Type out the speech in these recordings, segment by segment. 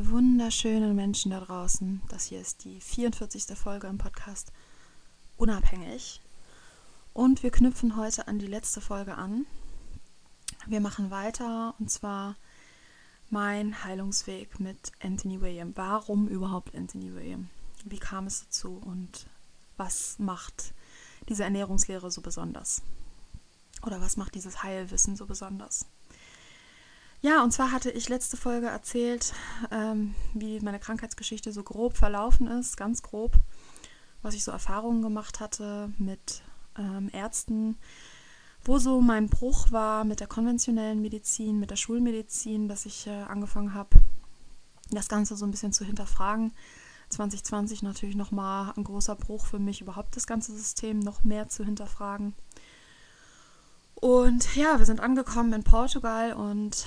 Ihr wunderschönen Menschen da draußen. Das hier ist die 44. Folge im Podcast Unabhängig. Und wir knüpfen heute an die letzte Folge an. Wir machen weiter und zwar mein Heilungsweg mit Anthony William. Warum überhaupt Anthony William? Wie kam es dazu und was macht diese Ernährungslehre so besonders? Oder was macht dieses Heilwissen so besonders? Ja, und zwar hatte ich letzte Folge erzählt, ähm, wie meine Krankheitsgeschichte so grob verlaufen ist, ganz grob, was ich so Erfahrungen gemacht hatte mit ähm, Ärzten, wo so mein Bruch war mit der konventionellen Medizin, mit der Schulmedizin, dass ich äh, angefangen habe, das Ganze so ein bisschen zu hinterfragen. 2020 natürlich nochmal ein großer Bruch für mich, überhaupt das ganze System noch mehr zu hinterfragen. Und ja, wir sind angekommen in Portugal und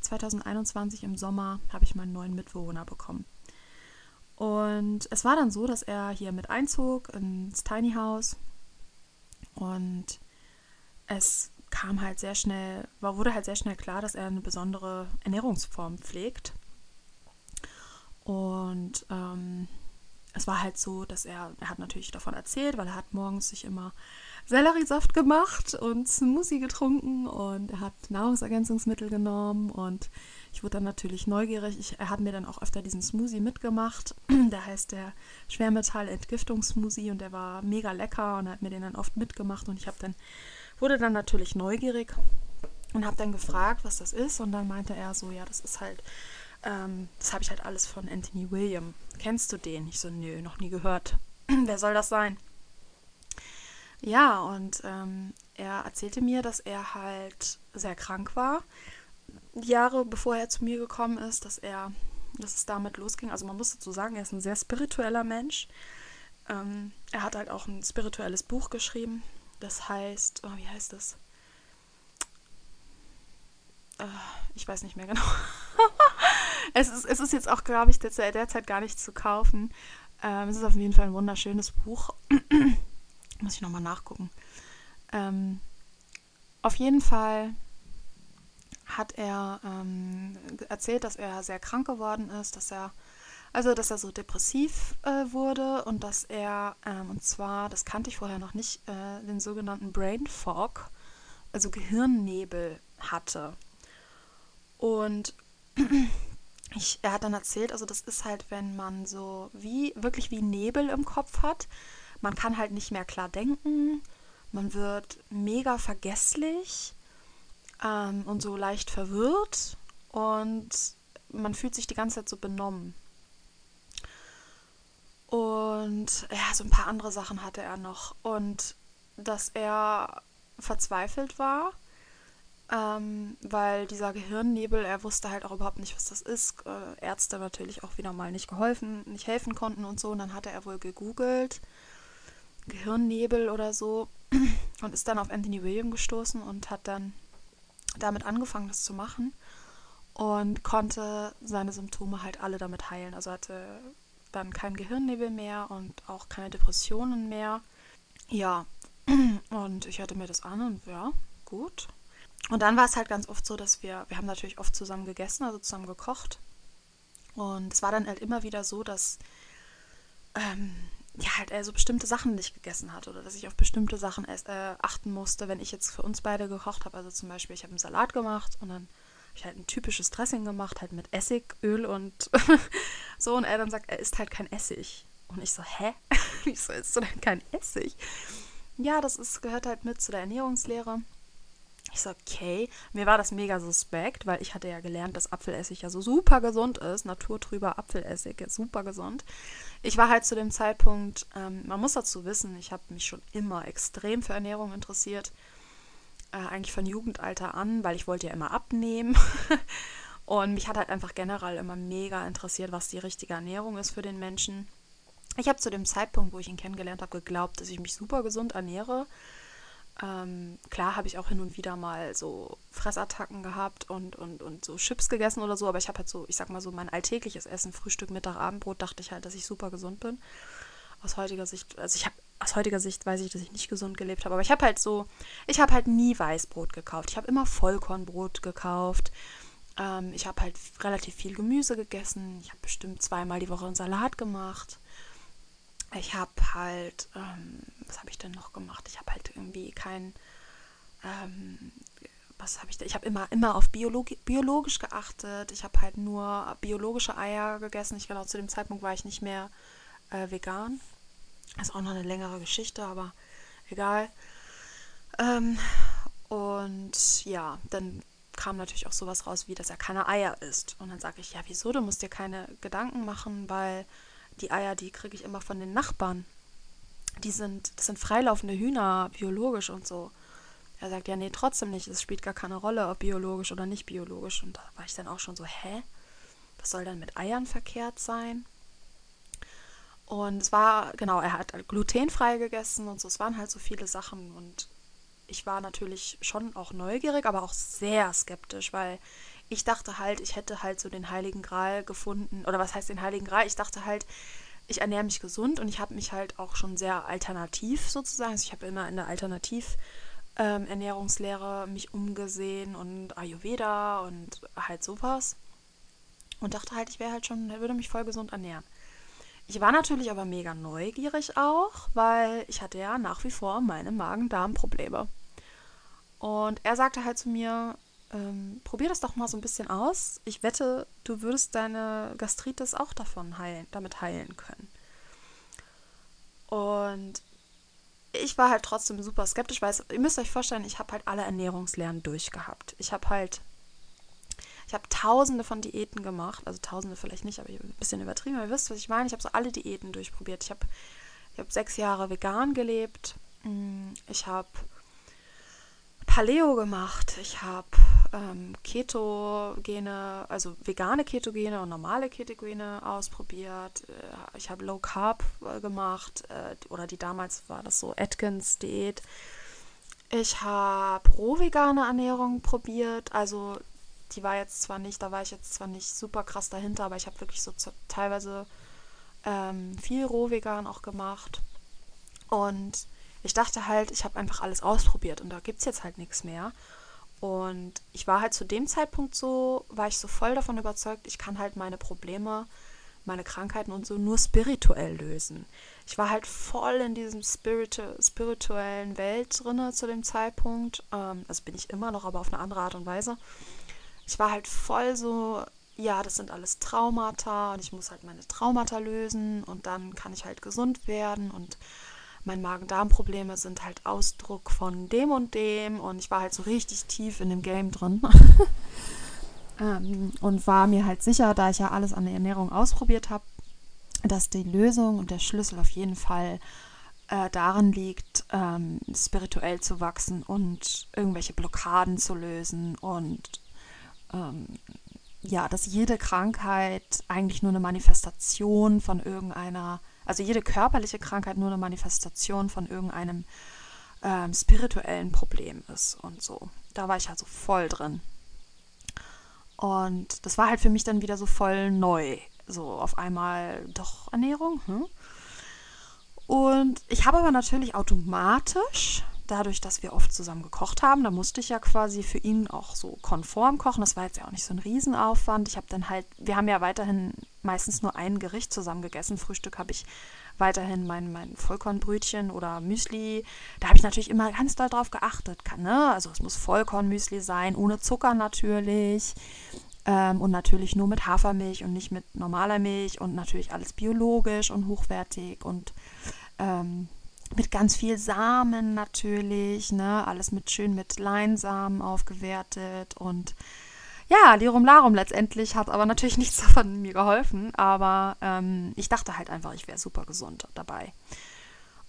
2021 im Sommer habe ich meinen neuen Mitbewohner bekommen. Und es war dann so, dass er hier mit einzog ins Tiny House und es kam halt sehr schnell, wurde halt sehr schnell klar, dass er eine besondere Ernährungsform pflegt. Und ähm, es war halt so, dass er, er hat natürlich davon erzählt, weil er hat morgens sich immer Selleriesaft gemacht und Smoothie getrunken und er hat Nahrungsergänzungsmittel genommen und ich wurde dann natürlich neugierig. Ich, er hat mir dann auch öfter diesen Smoothie mitgemacht. Der heißt der Schwermetall-Entgiftungssmoothie und der war mega lecker und er hat mir den dann oft mitgemacht und ich habe dann wurde dann natürlich neugierig und habe dann gefragt, was das ist und dann meinte er so, ja, das ist halt ähm, das habe ich halt alles von Anthony William. Kennst du den? Ich so, nö, noch nie gehört. Wer soll das sein? Ja, und ähm, er erzählte mir, dass er halt sehr krank war. Jahre bevor er zu mir gekommen ist, dass er, dass es damit losging. Also man muss dazu sagen, er ist ein sehr spiritueller Mensch. Ähm, er hat halt auch ein spirituelles Buch geschrieben. Das heißt, oh, wie heißt das? Äh, ich weiß nicht mehr genau. es, ist, es ist jetzt auch, glaube ich, derzeit gar nicht zu kaufen. Ähm, es ist auf jeden Fall ein wunderschönes Buch. Muss ich nochmal nachgucken. Ähm, auf jeden Fall hat er ähm, erzählt, dass er sehr krank geworden ist, dass er also dass er so depressiv äh, wurde und dass er ähm, und zwar, das kannte ich vorher noch nicht, äh, den sogenannten Brain Fog, also Gehirnnebel hatte. Und ich, er hat dann erzählt, also das ist halt, wenn man so wie wirklich wie Nebel im Kopf hat man kann halt nicht mehr klar denken, man wird mega vergesslich ähm, und so leicht verwirrt und man fühlt sich die ganze Zeit so benommen. Und ja, so ein paar andere Sachen hatte er noch. Und dass er verzweifelt war, ähm, weil dieser Gehirnnebel, er wusste halt auch überhaupt nicht, was das ist. Äh, Ärzte natürlich auch wieder mal nicht geholfen, nicht helfen konnten und so. Und dann hatte er wohl gegoogelt Gehirnnebel oder so und ist dann auf Anthony William gestoßen und hat dann damit angefangen, das zu machen und konnte seine Symptome halt alle damit heilen. Also hatte dann keinen Gehirnnebel mehr und auch keine Depressionen mehr. Ja, und ich hörte mir das an und ja, gut. Und dann war es halt ganz oft so, dass wir, wir haben natürlich oft zusammen gegessen, also zusammen gekocht. Und es war dann halt immer wieder so, dass ähm, ja, halt er so bestimmte Sachen nicht gegessen hat oder dass ich auf bestimmte Sachen äh, achten musste, wenn ich jetzt für uns beide gekocht habe. Also zum Beispiel, ich habe einen Salat gemacht und dann habe ich halt ein typisches Dressing gemacht, halt mit Essig, Öl und so. Und er dann sagt, er isst halt kein Essig. Und ich so, hä? Wieso isst du denn kein Essig? Ja, das ist, gehört halt mit zu der Ernährungslehre. Ich so, okay. Mir war das mega suspekt, weil ich hatte ja gelernt, dass Apfelessig ja so super gesund ist. Naturtrüber Apfelessig ist super gesund. Ich war halt zu dem Zeitpunkt, ähm, man muss dazu wissen, ich habe mich schon immer extrem für Ernährung interessiert. Äh, eigentlich von Jugendalter an, weil ich wollte ja immer abnehmen. Und mich hat halt einfach generell immer mega interessiert, was die richtige Ernährung ist für den Menschen. Ich habe zu dem Zeitpunkt, wo ich ihn kennengelernt habe, geglaubt, dass ich mich super gesund ernähre ähm, klar habe ich auch hin und wieder mal so Fressattacken gehabt und, und, und so Chips gegessen oder so, aber ich habe halt so, ich sag mal so, mein alltägliches Essen, Frühstück, Mittag, Abendbrot, dachte ich halt, dass ich super gesund bin. Aus heutiger Sicht, also ich habe aus heutiger Sicht weiß ich, dass ich nicht gesund gelebt habe, aber ich habe halt so, ich habe halt nie Weißbrot gekauft. Ich habe immer Vollkornbrot gekauft. Ähm, ich habe halt relativ viel Gemüse gegessen. Ich habe bestimmt zweimal die Woche einen Salat gemacht ich habe halt, ähm, was habe ich denn noch gemacht? Ich habe halt irgendwie kein, ähm, was habe ich da? Ich habe immer, immer auf Biologi biologisch geachtet. Ich habe halt nur biologische Eier gegessen. Ich genau zu dem Zeitpunkt war ich nicht mehr äh, vegan. Ist auch noch eine längere Geschichte, aber egal. Ähm, und ja, dann kam natürlich auch sowas raus, wie dass er keine Eier isst. Und dann sage ich, ja, wieso? Du musst dir keine Gedanken machen, weil die Eier, die kriege ich immer von den Nachbarn. Die sind, das sind freilaufende Hühner, biologisch und so. Er sagt, ja, nee, trotzdem nicht. Es spielt gar keine Rolle, ob biologisch oder nicht biologisch. Und da war ich dann auch schon so, hä? Was soll dann mit Eiern verkehrt sein? Und es war, genau, er hat glutenfrei gegessen und so. Es waren halt so viele Sachen. Und ich war natürlich schon auch neugierig, aber auch sehr skeptisch, weil ich dachte halt, ich hätte halt so den Heiligen Gral gefunden. Oder was heißt den Heiligen Gral? Ich dachte halt, ich ernähre mich gesund und ich habe mich halt auch schon sehr alternativ sozusagen. Also ich habe immer in der Alternativ-Ernährungslehre ähm, mich umgesehen und Ayurveda und halt sowas. Und dachte halt, ich wäre halt schon, würde mich voll gesund ernähren. Ich war natürlich aber mega neugierig auch, weil ich hatte ja nach wie vor meine Magen-Darm-Probleme. Und er sagte halt zu mir, ähm, probier das doch mal so ein bisschen aus. Ich wette, du würdest deine Gastritis auch davon heilen, damit heilen können. Und ich war halt trotzdem super skeptisch, weil es, ihr müsst euch vorstellen, ich habe halt alle Ernährungslernen durchgehabt. Ich habe halt, ich habe tausende von Diäten gemacht, also tausende vielleicht nicht, aber ein bisschen übertrieben, aber ihr wisst, was ich meine. Ich habe so alle Diäten durchprobiert. Ich habe ich hab sechs Jahre vegan gelebt. Mm, ich habe Paleo gemacht. Ich habe ähm, Ketogene, also vegane Ketogene und normale Ketogene ausprobiert. Äh, ich habe Low Carb äh, gemacht äh, oder die damals war das so Atkins Diät. Ich habe roh-vegane Ernährung probiert. Also die war jetzt zwar nicht, da war ich jetzt zwar nicht super krass dahinter, aber ich habe wirklich so teilweise ähm, viel roh-vegan auch gemacht. Und ich dachte halt, ich habe einfach alles ausprobiert und da gibt es jetzt halt nichts mehr. Und ich war halt zu dem Zeitpunkt so, war ich so voll davon überzeugt, ich kann halt meine Probleme, meine Krankheiten und so nur spirituell lösen. Ich war halt voll in diesem spiritu spirituellen Welt drinne zu dem Zeitpunkt. Ähm, also bin ich immer noch, aber auf eine andere Art und Weise. Ich war halt voll so, ja, das sind alles Traumata und ich muss halt meine Traumata lösen und dann kann ich halt gesund werden und mein Magen-Darm-Probleme sind halt Ausdruck von dem und dem und ich war halt so richtig tief in dem Game drin. ähm, und war mir halt sicher, da ich ja alles an der Ernährung ausprobiert habe, dass die Lösung und der Schlüssel auf jeden Fall äh, darin liegt, ähm, spirituell zu wachsen und irgendwelche Blockaden zu lösen und ähm, ja, dass jede Krankheit eigentlich nur eine Manifestation von irgendeiner also jede körperliche Krankheit nur eine Manifestation von irgendeinem ähm, spirituellen Problem ist und so. Da war ich halt so voll drin. Und das war halt für mich dann wieder so voll neu. So auf einmal doch Ernährung. Hm? Und ich habe aber natürlich automatisch, dadurch, dass wir oft zusammen gekocht haben, da musste ich ja quasi für ihn auch so konform kochen. Das war jetzt ja auch nicht so ein Riesenaufwand. Ich habe dann halt, wir haben ja weiterhin meistens nur ein Gericht zusammen gegessen. Frühstück habe ich weiterhin mein, mein Vollkornbrötchen oder Müsli. Da habe ich natürlich immer ganz doll drauf geachtet. Kann, ne? Also es muss Vollkornmüsli sein, ohne Zucker natürlich. Ähm, und natürlich nur mit Hafermilch und nicht mit normaler Milch und natürlich alles biologisch und hochwertig und ähm, mit ganz viel Samen natürlich, ne? Alles mit schön mit Leinsamen aufgewertet und ja, Lirum Larum letztendlich hat aber natürlich nichts davon mir geholfen, aber ähm, ich dachte halt einfach, ich wäre super gesund dabei.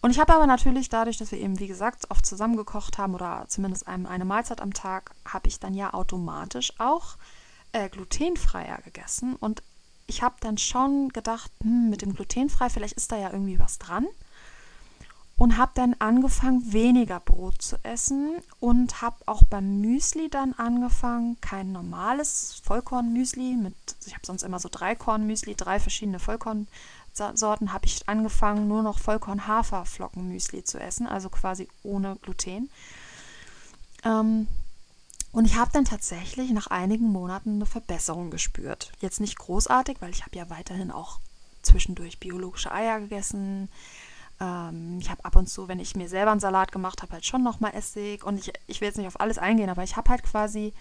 Und ich habe aber natürlich dadurch, dass wir eben, wie gesagt, oft zusammen gekocht haben oder zumindest eine Mahlzeit am Tag, habe ich dann ja automatisch auch äh, glutenfreier gegessen. Und ich habe dann schon gedacht, hm, mit dem glutenfrei, vielleicht ist da ja irgendwie was dran und habe dann angefangen, weniger Brot zu essen und habe auch beim Müsli dann angefangen, kein normales Vollkornmüsli mit, ich habe sonst immer so Dreikornmüsli, drei verschiedene Vollkornsorten, habe ich angefangen, nur noch Vollkorn-Haferflockenmüsli zu essen, also quasi ohne Gluten. Ähm, und ich habe dann tatsächlich nach einigen Monaten eine Verbesserung gespürt. Jetzt nicht großartig, weil ich habe ja weiterhin auch zwischendurch biologische Eier gegessen, ähm, ich habe ab und zu, wenn ich mir selber einen Salat gemacht habe, halt schon nochmal Essig. Und ich, ich will jetzt nicht auf alles eingehen, aber ich habe halt quasi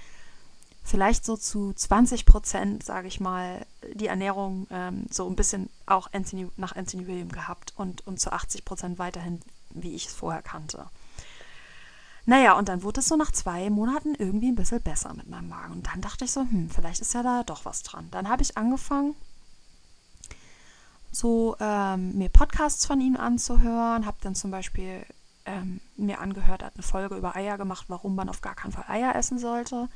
vielleicht so zu 20 Prozent, sage ich mal, die Ernährung ähm, so ein bisschen auch Anthony, nach Anthony William gehabt und, und zu 80 Prozent weiterhin, wie ich es vorher kannte. Naja, und dann wurde es so nach zwei Monaten irgendwie ein bisschen besser mit meinem Magen. Und dann dachte ich so, hm, vielleicht ist ja da doch was dran. Dann habe ich angefangen, so ähm, mir Podcasts von ihm anzuhören. Habe dann zum Beispiel ähm, mir angehört, hat eine Folge über Eier gemacht, warum man auf gar keinen Fall Eier essen sollte.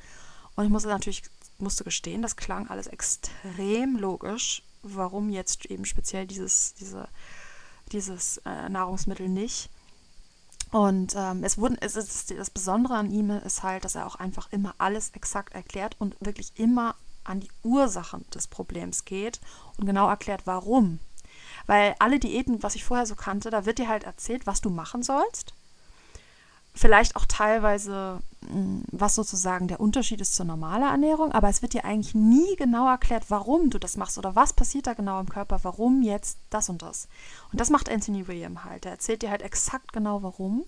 Und ich musste natürlich musste gestehen, das klang alles extrem logisch, warum jetzt eben speziell dieses, diese, dieses äh, Nahrungsmittel nicht. Und ähm, es wurden, es ist, das Besondere an ihm ist halt, dass er auch einfach immer alles exakt erklärt und wirklich immer an die Ursachen des Problems geht und genau erklärt, warum. Weil alle Diäten, was ich vorher so kannte, da wird dir halt erzählt, was du machen sollst. Vielleicht auch teilweise, hm, was sozusagen der Unterschied ist zur normalen Ernährung, aber es wird dir eigentlich nie genau erklärt, warum du das machst oder was passiert da genau im Körper, warum jetzt das und das. Und das macht Anthony William halt. Er erzählt dir halt exakt genau warum.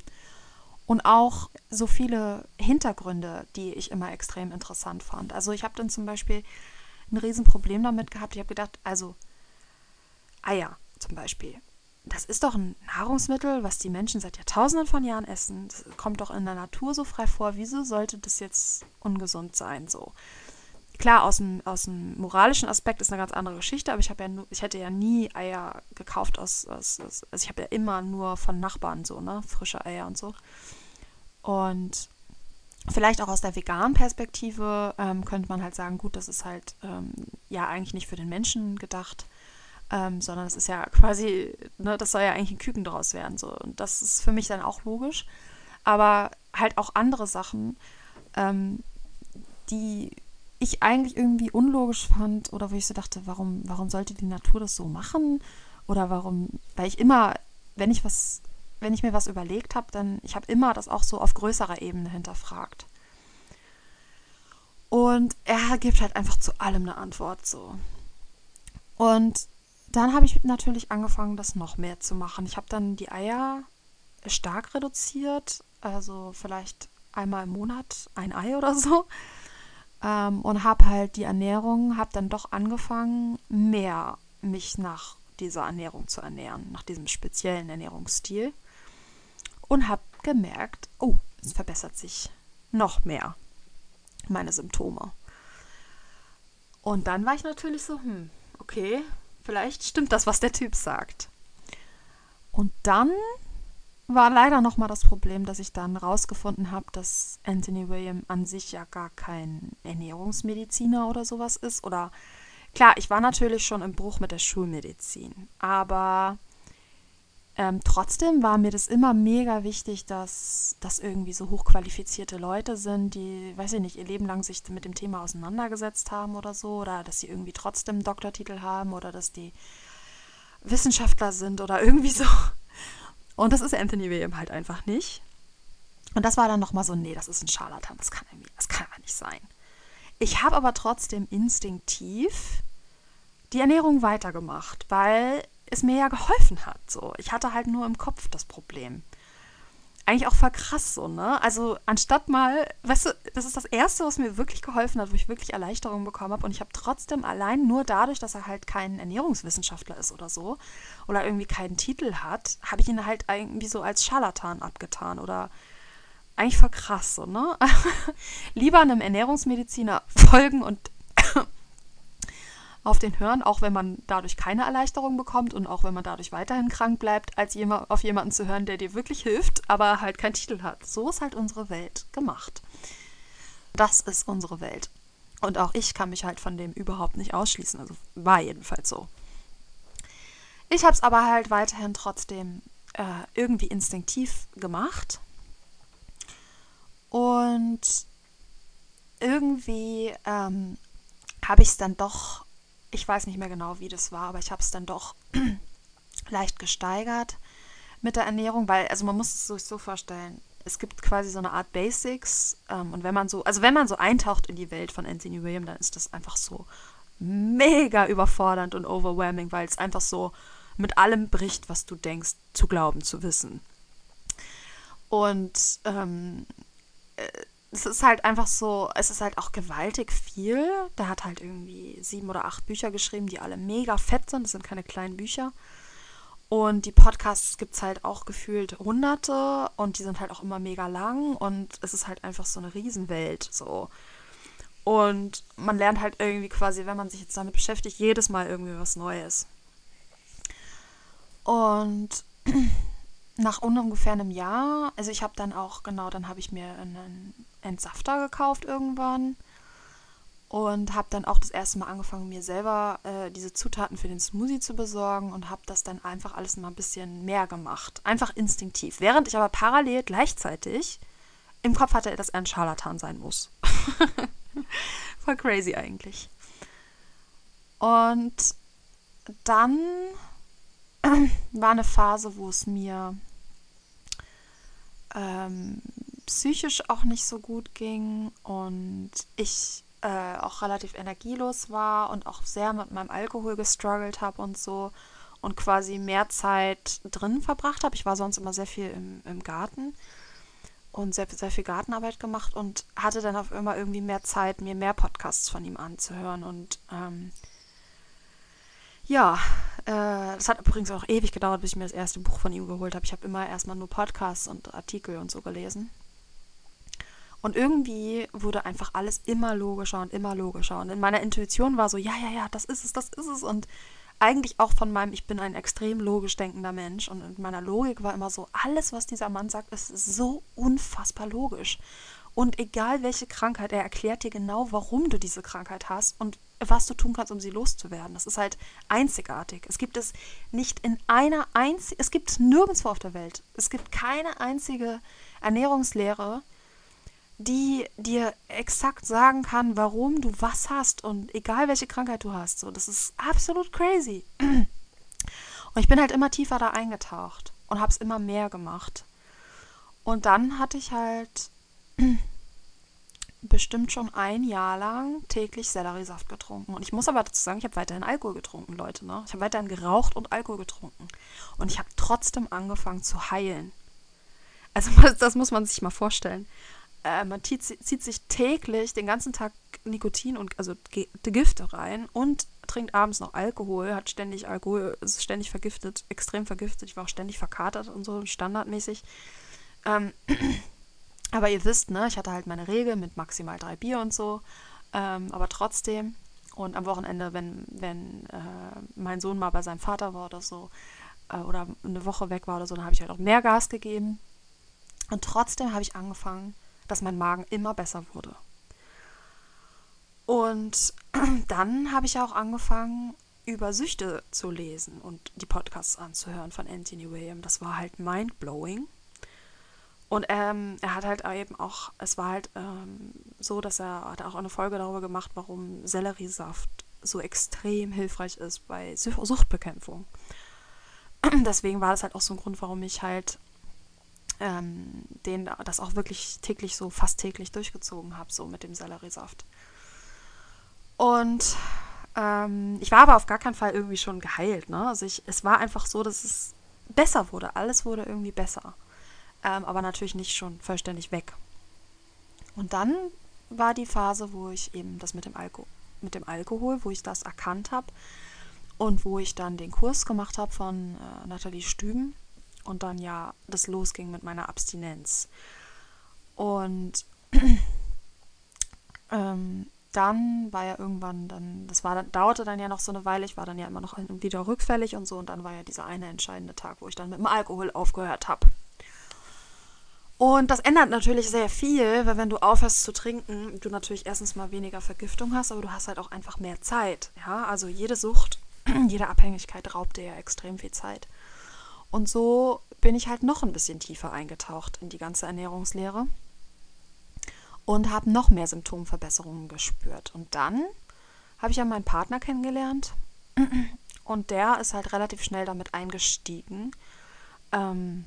Und auch so viele Hintergründe, die ich immer extrem interessant fand. Also ich habe dann zum Beispiel ein Riesenproblem damit gehabt. Ich habe gedacht, also Eier zum Beispiel. Das ist doch ein Nahrungsmittel, was die Menschen seit Jahrtausenden von Jahren essen. Das kommt doch in der Natur so frei vor. Wieso sollte das jetzt ungesund sein? So klar, aus dem, aus dem moralischen Aspekt ist eine ganz andere Geschichte, aber ich habe ja nur, ich hätte ja nie Eier gekauft aus, aus, aus also ich habe ja immer nur von Nachbarn so, ne, frische Eier und so. Und vielleicht auch aus der veganen Perspektive ähm, könnte man halt sagen, gut, das ist halt ähm, ja eigentlich nicht für den Menschen gedacht, ähm, sondern es ist ja quasi, ne, das soll ja eigentlich ein Küken draus werden. So. Und das ist für mich dann auch logisch. Aber halt auch andere Sachen, ähm, die ich eigentlich irgendwie unlogisch fand oder wo ich so dachte, warum, warum sollte die Natur das so machen? Oder warum, weil ich immer, wenn ich was, wenn ich mir was überlegt habe, dann, ich habe immer das auch so auf größerer Ebene hinterfragt. Und er gibt halt einfach zu allem eine Antwort so. Und dann habe ich natürlich angefangen, das noch mehr zu machen. Ich habe dann die Eier stark reduziert, also vielleicht einmal im Monat ein Ei oder so. Ähm, und habe halt die Ernährung, habe dann doch angefangen, mehr mich nach dieser Ernährung zu ernähren, nach diesem speziellen Ernährungsstil. Und habe gemerkt, oh, es verbessert sich noch mehr meine Symptome. Und dann war ich natürlich so, hm, okay, vielleicht stimmt das, was der Typ sagt. Und dann war leider nochmal das Problem, dass ich dann rausgefunden habe, dass Anthony William an sich ja gar kein Ernährungsmediziner oder sowas ist. Oder klar, ich war natürlich schon im Bruch mit der Schulmedizin, aber ähm, trotzdem war mir das immer mega wichtig, dass das irgendwie so hochqualifizierte Leute sind, die, weiß ich nicht, ihr Leben lang sich mit dem Thema auseinandergesetzt haben oder so, oder dass sie irgendwie trotzdem einen Doktortitel haben oder dass die Wissenschaftler sind oder irgendwie so. Und das ist Anthony William halt einfach nicht. Und das war dann nochmal so, nee, das ist ein Scharlatan, das kann, das kann aber nicht sein. Ich habe aber trotzdem instinktiv die Ernährung weitergemacht, weil es mir ja geholfen hat. So, ich hatte halt nur im Kopf das Problem eigentlich auch voll krass so, ne? Also anstatt mal, weißt du, das ist das Erste, was mir wirklich geholfen hat, wo ich wirklich Erleichterung bekommen habe. Und ich habe trotzdem allein nur dadurch, dass er halt kein Ernährungswissenschaftler ist oder so, oder irgendwie keinen Titel hat, habe ich ihn halt irgendwie so als Scharlatan abgetan oder eigentlich voll krass so, ne? Lieber einem Ernährungsmediziner folgen und auf den hören, auch wenn man dadurch keine Erleichterung bekommt und auch wenn man dadurch weiterhin krank bleibt, als auf jemanden zu hören, der dir wirklich hilft, aber halt keinen Titel hat. So ist halt unsere Welt gemacht. Das ist unsere Welt. Und auch ich kann mich halt von dem überhaupt nicht ausschließen. Also war jedenfalls so. Ich habe es aber halt weiterhin trotzdem äh, irgendwie instinktiv gemacht. Und irgendwie ähm, habe ich es dann doch ich weiß nicht mehr genau, wie das war, aber ich habe es dann doch leicht gesteigert mit der Ernährung, weil, also man muss es sich so vorstellen, es gibt quasi so eine Art Basics ähm, und wenn man so, also wenn man so eintaucht in die Welt von Anthony William, dann ist das einfach so mega überfordernd und overwhelming, weil es einfach so mit allem bricht, was du denkst, zu glauben, zu wissen. Und ähm, äh, es ist halt einfach so, es ist halt auch gewaltig viel. Der hat halt irgendwie sieben oder acht Bücher geschrieben, die alle mega fett sind. Das sind keine kleinen Bücher. Und die Podcasts gibt es halt auch gefühlt hunderte und die sind halt auch immer mega lang und es ist halt einfach so eine Riesenwelt. So. Und man lernt halt irgendwie quasi, wenn man sich jetzt damit beschäftigt, jedes Mal irgendwie was Neues. Und nach ungefähr einem Jahr, also ich habe dann auch, genau, dann habe ich mir einen Entsafter gekauft irgendwann und habe dann auch das erste Mal angefangen, mir selber äh, diese Zutaten für den Smoothie zu besorgen und habe das dann einfach alles mal ein bisschen mehr gemacht. Einfach instinktiv. Während ich aber parallel gleichzeitig im Kopf hatte, dass er ein Scharlatan sein muss. Voll crazy eigentlich. Und dann war eine Phase, wo es mir ähm, psychisch auch nicht so gut ging und ich äh, auch relativ energielos war und auch sehr mit meinem Alkohol gestruggelt habe und so und quasi mehr Zeit drin verbracht habe. Ich war sonst immer sehr viel im, im Garten und sehr, sehr viel Gartenarbeit gemacht und hatte dann auf immer irgendwie mehr Zeit, mir mehr Podcasts von ihm anzuhören und ähm, ja, äh, das hat übrigens auch ewig gedauert, bis ich mir das erste Buch von ihm geholt habe. Ich habe immer erstmal nur Podcasts und Artikel und so gelesen. Und irgendwie wurde einfach alles immer logischer und immer logischer. Und in meiner Intuition war so, ja, ja, ja, das ist es, das ist es. Und eigentlich auch von meinem, ich bin ein extrem logisch denkender Mensch. Und in meiner Logik war immer so, alles, was dieser Mann sagt, ist so unfassbar logisch. Und egal welche Krankheit, er erklärt dir genau, warum du diese Krankheit hast und was du tun kannst, um sie loszuwerden. Das ist halt einzigartig. Es gibt es nicht in einer einzigen, es gibt es nirgendwo auf der Welt. Es gibt keine einzige Ernährungslehre, die dir exakt sagen kann, warum du was hast und egal welche Krankheit du hast. So, das ist absolut crazy. Und ich bin halt immer tiefer da eingetaucht und habe es immer mehr gemacht. Und dann hatte ich halt bestimmt schon ein Jahr lang täglich Selleriesaft getrunken. Und ich muss aber dazu sagen, ich habe weiterhin Alkohol getrunken, Leute. Ne? Ich habe weiterhin geraucht und Alkohol getrunken. Und ich habe trotzdem angefangen zu heilen. Also das muss man sich mal vorstellen äh, man zieht, zieht, sich täglich den ganzen Tag Nikotin und also Gifte rein und trinkt abends noch Alkohol, hat ständig Alkohol, ist ständig vergiftet, extrem vergiftet. Ich war auch ständig verkatert und so, standardmäßig. Ähm, aber ihr wisst, ne, ich hatte halt meine Regel mit maximal drei Bier und so. Ähm, aber trotzdem. Und am Wochenende, wenn, wenn äh, mein Sohn mal bei seinem Vater war oder so, äh, oder eine Woche weg war oder so, dann habe ich halt auch mehr Gas gegeben. Und trotzdem habe ich angefangen, dass mein Magen immer besser wurde. Und dann habe ich auch angefangen, über Süchte zu lesen und die Podcasts anzuhören von Anthony William. Das war halt mind-blowing. Und ähm, er hat halt eben auch, es war halt ähm, so, dass er hat auch eine Folge darüber gemacht, warum Selleriesaft so extrem hilfreich ist bei Suchtbekämpfung. Deswegen war das halt auch so ein Grund, warum ich halt ähm, den das auch wirklich täglich so fast täglich durchgezogen habe, so mit dem Selleriesaft. Und Ähm, ich war aber auf gar keinen Fall irgendwie schon geheilt. Ne? Also ich, es war einfach so, dass es besser wurde. Alles wurde irgendwie besser. Ähm, aber natürlich nicht schon vollständig weg. Und dann war die Phase, wo ich eben das mit dem, Alko mit dem Alkohol, wo ich das erkannt habe und wo ich dann den Kurs gemacht habe von äh, Nathalie Stüben und dann ja das losging mit meiner Abstinenz. Und ähm, dann war ja irgendwann dann, das war, dauerte dann ja noch so eine Weile, ich war dann ja immer noch wieder rückfällig und so und dann war ja dieser eine entscheidende Tag, wo ich dann mit dem Alkohol aufgehört habe. Und das ändert natürlich sehr viel, weil wenn du aufhörst zu trinken, du natürlich erstens mal weniger Vergiftung hast, aber du hast halt auch einfach mehr Zeit. Ja, also jede Sucht, jede Abhängigkeit raubt dir ja extrem viel Zeit. Und so bin ich halt noch ein bisschen tiefer eingetaucht in die ganze Ernährungslehre und habe noch mehr Symptomverbesserungen gespürt. Und dann habe ich ja meinen Partner kennengelernt und der ist halt relativ schnell damit eingestiegen, ähm,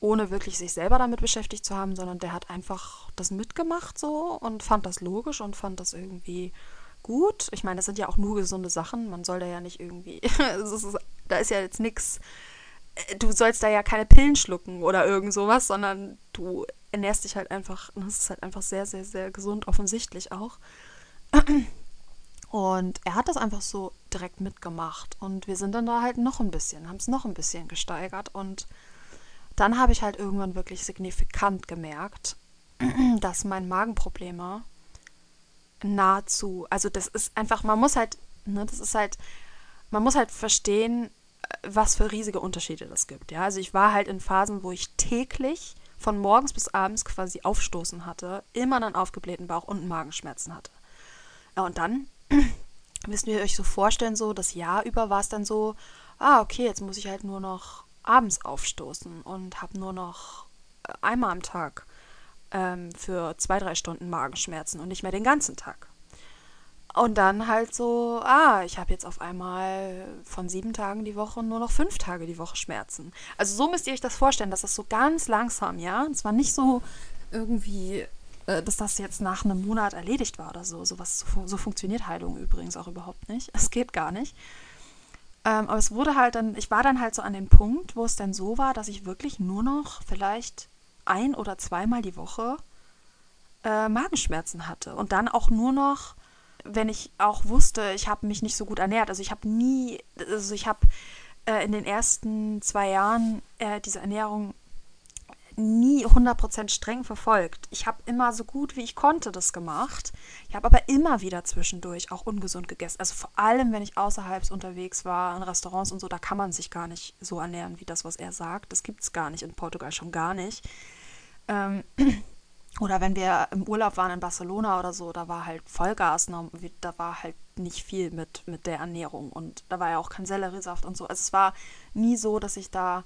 ohne wirklich sich selber damit beschäftigt zu haben, sondern der hat einfach das mitgemacht so und fand das logisch und fand das irgendwie gut. Ich meine, das sind ja auch nur gesunde Sachen. Man soll da ja nicht irgendwie, da ist ja jetzt nichts, äh, du sollst da ja keine Pillen schlucken oder irgend sowas, sondern du ernährst dich halt einfach, das ist halt einfach sehr, sehr, sehr gesund, offensichtlich auch. Und er hat das einfach so direkt mitgemacht. Und wir sind dann da halt noch ein bisschen, haben es noch ein bisschen gesteigert. Und dann habe ich halt irgendwann wirklich signifikant gemerkt, dass mein Magenprobleme nahezu, also das ist einfach, man muss halt, ne, das ist halt, man muss halt verstehen, was für riesige Unterschiede das gibt. Ja, also ich war halt in Phasen, wo ich täglich von morgens bis abends quasi Aufstoßen hatte, immer einen aufgeblähten Bauch und Magenschmerzen hatte. Ja, und dann müsst ihr euch so vorstellen, so das Jahr über war es dann so, ah, okay, jetzt muss ich halt nur noch abends aufstoßen und habe nur noch äh, einmal am Tag ähm, für zwei, drei Stunden Magenschmerzen und nicht mehr den ganzen Tag. Und dann halt so, ah, ich habe jetzt auf einmal von sieben Tagen die Woche nur noch fünf Tage die Woche Schmerzen. Also so müsst ihr euch das vorstellen, dass das so ganz langsam, ja. Und zwar nicht so irgendwie, äh, dass das jetzt nach einem Monat erledigt war oder so. So, was, so, funktioniert Heilung übrigens auch überhaupt nicht. Es geht gar nicht. Ähm, aber es wurde halt dann, ich war dann halt so an dem Punkt, wo es dann so war, dass ich wirklich nur noch vielleicht ein oder zweimal die Woche äh, Magenschmerzen hatte. Und dann auch nur noch wenn ich auch wusste, ich habe mich nicht so gut ernährt. Also ich habe nie, also ich habe äh, in den ersten zwei Jahren äh, diese Ernährung nie 100% streng verfolgt. Ich habe immer so gut wie ich konnte das gemacht. Ich habe aber immer wieder zwischendurch auch ungesund gegessen. Also vor allem, wenn ich außerhalb unterwegs war, in Restaurants und so, da kann man sich gar nicht so ernähren, wie das, was er sagt. Das gibt es gar nicht in Portugal schon gar nicht. Ähm, oder wenn wir im Urlaub waren in Barcelona oder so, da war halt Vollgas, ne? da war halt nicht viel mit, mit der Ernährung und da war ja auch kein Selleriesaft und so. Also es war nie so, dass ich da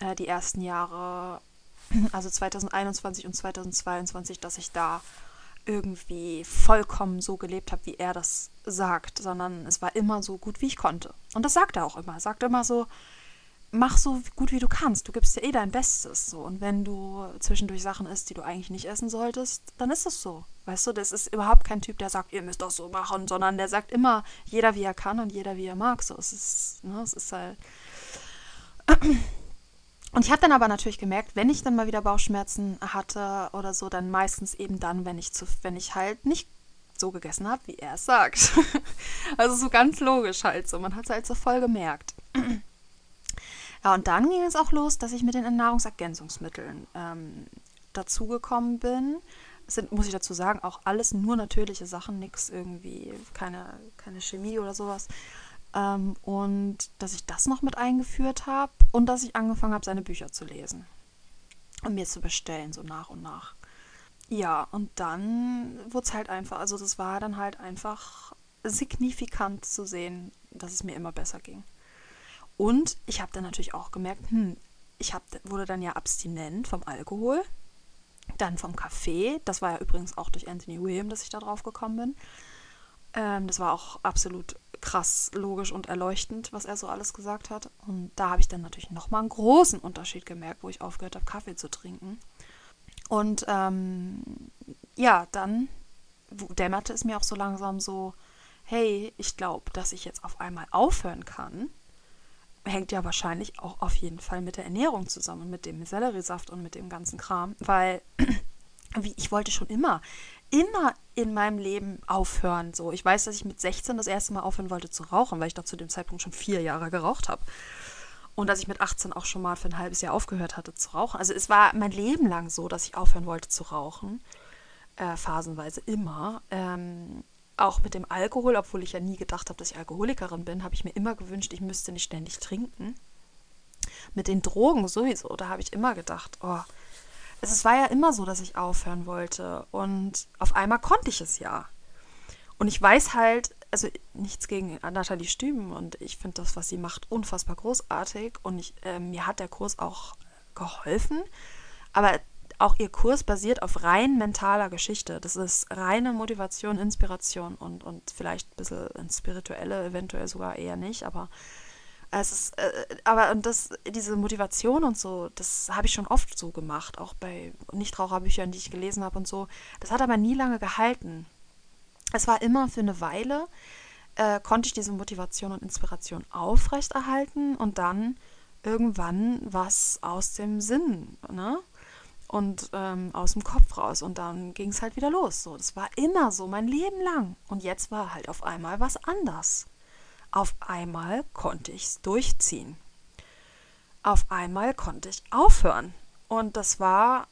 äh, die ersten Jahre, also 2021 und 2022, dass ich da irgendwie vollkommen so gelebt habe, wie er das sagt, sondern es war immer so gut, wie ich konnte. Und das sagt er auch immer. Er sagt immer so, mach so gut wie du kannst. Du gibst ja eh dein Bestes. So. Und wenn du zwischendurch Sachen isst, die du eigentlich nicht essen solltest, dann ist es so. Weißt du, das ist überhaupt kein Typ, der sagt, ihr müsst das so machen, sondern der sagt immer, jeder wie er kann und jeder wie er mag. So, es ist, ne, es ist halt. Und ich habe dann aber natürlich gemerkt, wenn ich dann mal wieder Bauchschmerzen hatte oder so, dann meistens eben dann, wenn ich zu, wenn ich halt nicht so gegessen habe, wie er es sagt. also so ganz logisch halt so. Man hat es halt so voll gemerkt. Ja, und dann ging es auch los, dass ich mit den Nahrungsergänzungsmitteln ähm, dazugekommen bin. Es sind, muss ich dazu sagen, auch alles nur natürliche Sachen, nichts irgendwie, keine, keine Chemie oder sowas. Ähm, und dass ich das noch mit eingeführt habe und dass ich angefangen habe, seine Bücher zu lesen und mir zu bestellen, so nach und nach. Ja, und dann wurde es halt einfach, also das war dann halt einfach signifikant zu sehen, dass es mir immer besser ging. Und ich habe dann natürlich auch gemerkt, hm, ich hab, wurde dann ja abstinent vom Alkohol, dann vom Kaffee. Das war ja übrigens auch durch Anthony William, dass ich da drauf gekommen bin. Ähm, das war auch absolut krass, logisch und erleuchtend, was er so alles gesagt hat. Und da habe ich dann natürlich nochmal einen großen Unterschied gemerkt, wo ich aufgehört habe, Kaffee zu trinken. Und ähm, ja, dann dämmerte es mir auch so langsam so, hey, ich glaube, dass ich jetzt auf einmal aufhören kann, hängt ja wahrscheinlich auch auf jeden Fall mit der Ernährung zusammen, mit dem Selleriesaft und mit dem ganzen Kram, weil ich wollte schon immer, immer in meinem Leben aufhören. So, ich weiß, dass ich mit 16 das erste Mal aufhören wollte zu rauchen, weil ich da zu dem Zeitpunkt schon vier Jahre geraucht habe. Und dass ich mit 18 auch schon mal für ein halbes Jahr aufgehört hatte zu rauchen. Also es war mein Leben lang so, dass ich aufhören wollte zu rauchen. Äh, phasenweise immer. Ähm, auch mit dem Alkohol, obwohl ich ja nie gedacht habe, dass ich Alkoholikerin bin, habe ich mir immer gewünscht, ich müsste nicht ständig trinken. Mit den Drogen sowieso, da habe ich immer gedacht, oh, es war ja immer so, dass ich aufhören wollte. Und auf einmal konnte ich es ja. Und ich weiß halt, also nichts gegen Nathalie Stüben und ich finde das, was sie macht, unfassbar großartig. Und ich, äh, mir hat der Kurs auch geholfen. Aber auch ihr Kurs basiert auf rein mentaler Geschichte. Das ist reine Motivation, Inspiration und, und vielleicht ein bisschen spirituelle, eventuell sogar eher nicht, aber es ist, äh, aber und das, diese Motivation und so, das habe ich schon oft so gemacht, auch bei Nichtraucherbüchern, die ich gelesen habe und so. Das hat aber nie lange gehalten. Es war immer für eine Weile, äh, konnte ich diese Motivation und Inspiration aufrechterhalten und dann irgendwann was aus dem Sinn, ne? Und ähm, aus dem Kopf raus. Und dann ging es halt wieder los. So, das war immer so, mein Leben lang. Und jetzt war halt auf einmal was anders. Auf einmal konnte ich es durchziehen. Auf einmal konnte ich aufhören. Und das war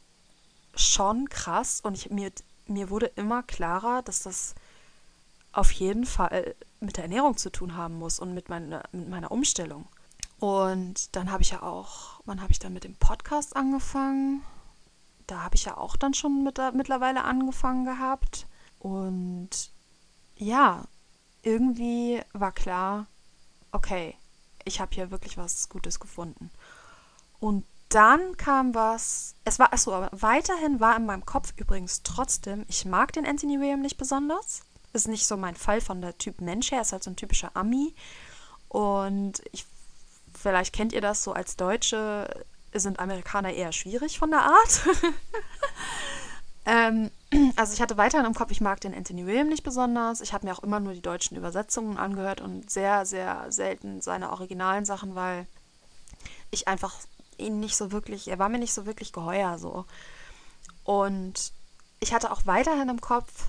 schon krass. Und ich, mir, mir wurde immer klarer, dass das auf jeden Fall mit der Ernährung zu tun haben muss und mit, meine, mit meiner Umstellung. Und dann habe ich ja auch, wann habe ich dann mit dem Podcast angefangen? Da habe ich ja auch dann schon mit, mittlerweile angefangen gehabt. Und ja, irgendwie war klar, okay, ich habe hier wirklich was Gutes gefunden. Und dann kam was, es war, achso, aber weiterhin war in meinem Kopf übrigens trotzdem, ich mag den Anthony William nicht besonders. Ist nicht so mein Fall von der Typ Mensch her, ist halt so ein typischer Ami. Und ich, vielleicht kennt ihr das so als Deutsche, sind Amerikaner eher schwierig von der Art. ähm, also ich hatte weiterhin im Kopf, ich mag den Anthony William nicht besonders. Ich habe mir auch immer nur die deutschen Übersetzungen angehört und sehr, sehr selten seine originalen Sachen, weil ich einfach ihn nicht so wirklich, er war mir nicht so wirklich geheuer so. Und ich hatte auch weiterhin im Kopf,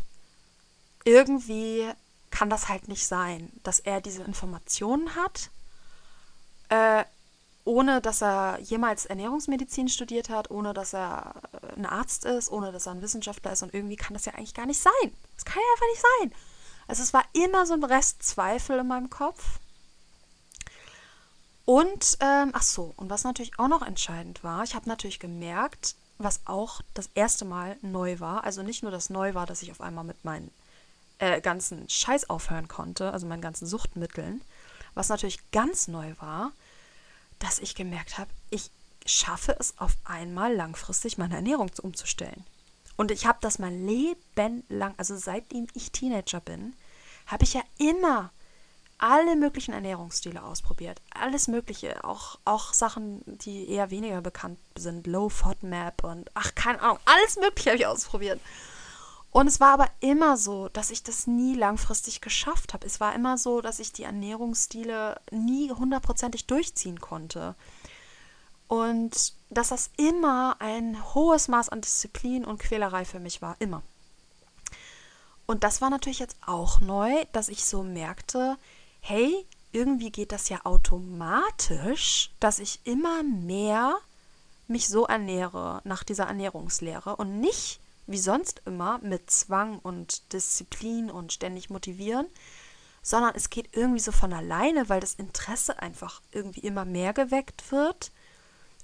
irgendwie kann das halt nicht sein, dass er diese Informationen hat, äh, ohne dass er jemals Ernährungsmedizin studiert hat, ohne dass er äh, ein Arzt ist, ohne dass er ein Wissenschaftler ist und irgendwie kann das ja eigentlich gar nicht sein. Das kann ja einfach nicht sein. Also es war immer so ein Rest Zweifel in meinem Kopf. Und, ähm, ach so, und was natürlich auch noch entscheidend war, ich habe natürlich gemerkt, was auch das erste Mal neu war, also nicht nur das neu war, dass ich auf einmal mit meinen äh, ganzen Scheiß aufhören konnte, also meinen ganzen Suchtmitteln, was natürlich ganz neu war, dass ich gemerkt habe, ich schaffe es auf einmal langfristig meine Ernährung umzustellen. Und ich habe das mein Leben lang, also seitdem ich Teenager bin, habe ich ja immer alle möglichen Ernährungsstile ausprobiert. Alles Mögliche, auch, auch Sachen, die eher weniger bekannt sind. Low FODMAP und ach, keine Ahnung, alles Mögliche habe ich ausprobiert. Und es war aber immer so, dass ich das nie langfristig geschafft habe. Es war immer so, dass ich die Ernährungsstile nie hundertprozentig durchziehen konnte. Und dass das immer ein hohes Maß an Disziplin und Quälerei für mich war. Immer. Und das war natürlich jetzt auch neu, dass ich so merkte, hey, irgendwie geht das ja automatisch, dass ich immer mehr mich so ernähre nach dieser Ernährungslehre und nicht wie sonst immer mit Zwang und Disziplin und ständig motivieren, sondern es geht irgendwie so von alleine, weil das Interesse einfach irgendwie immer mehr geweckt wird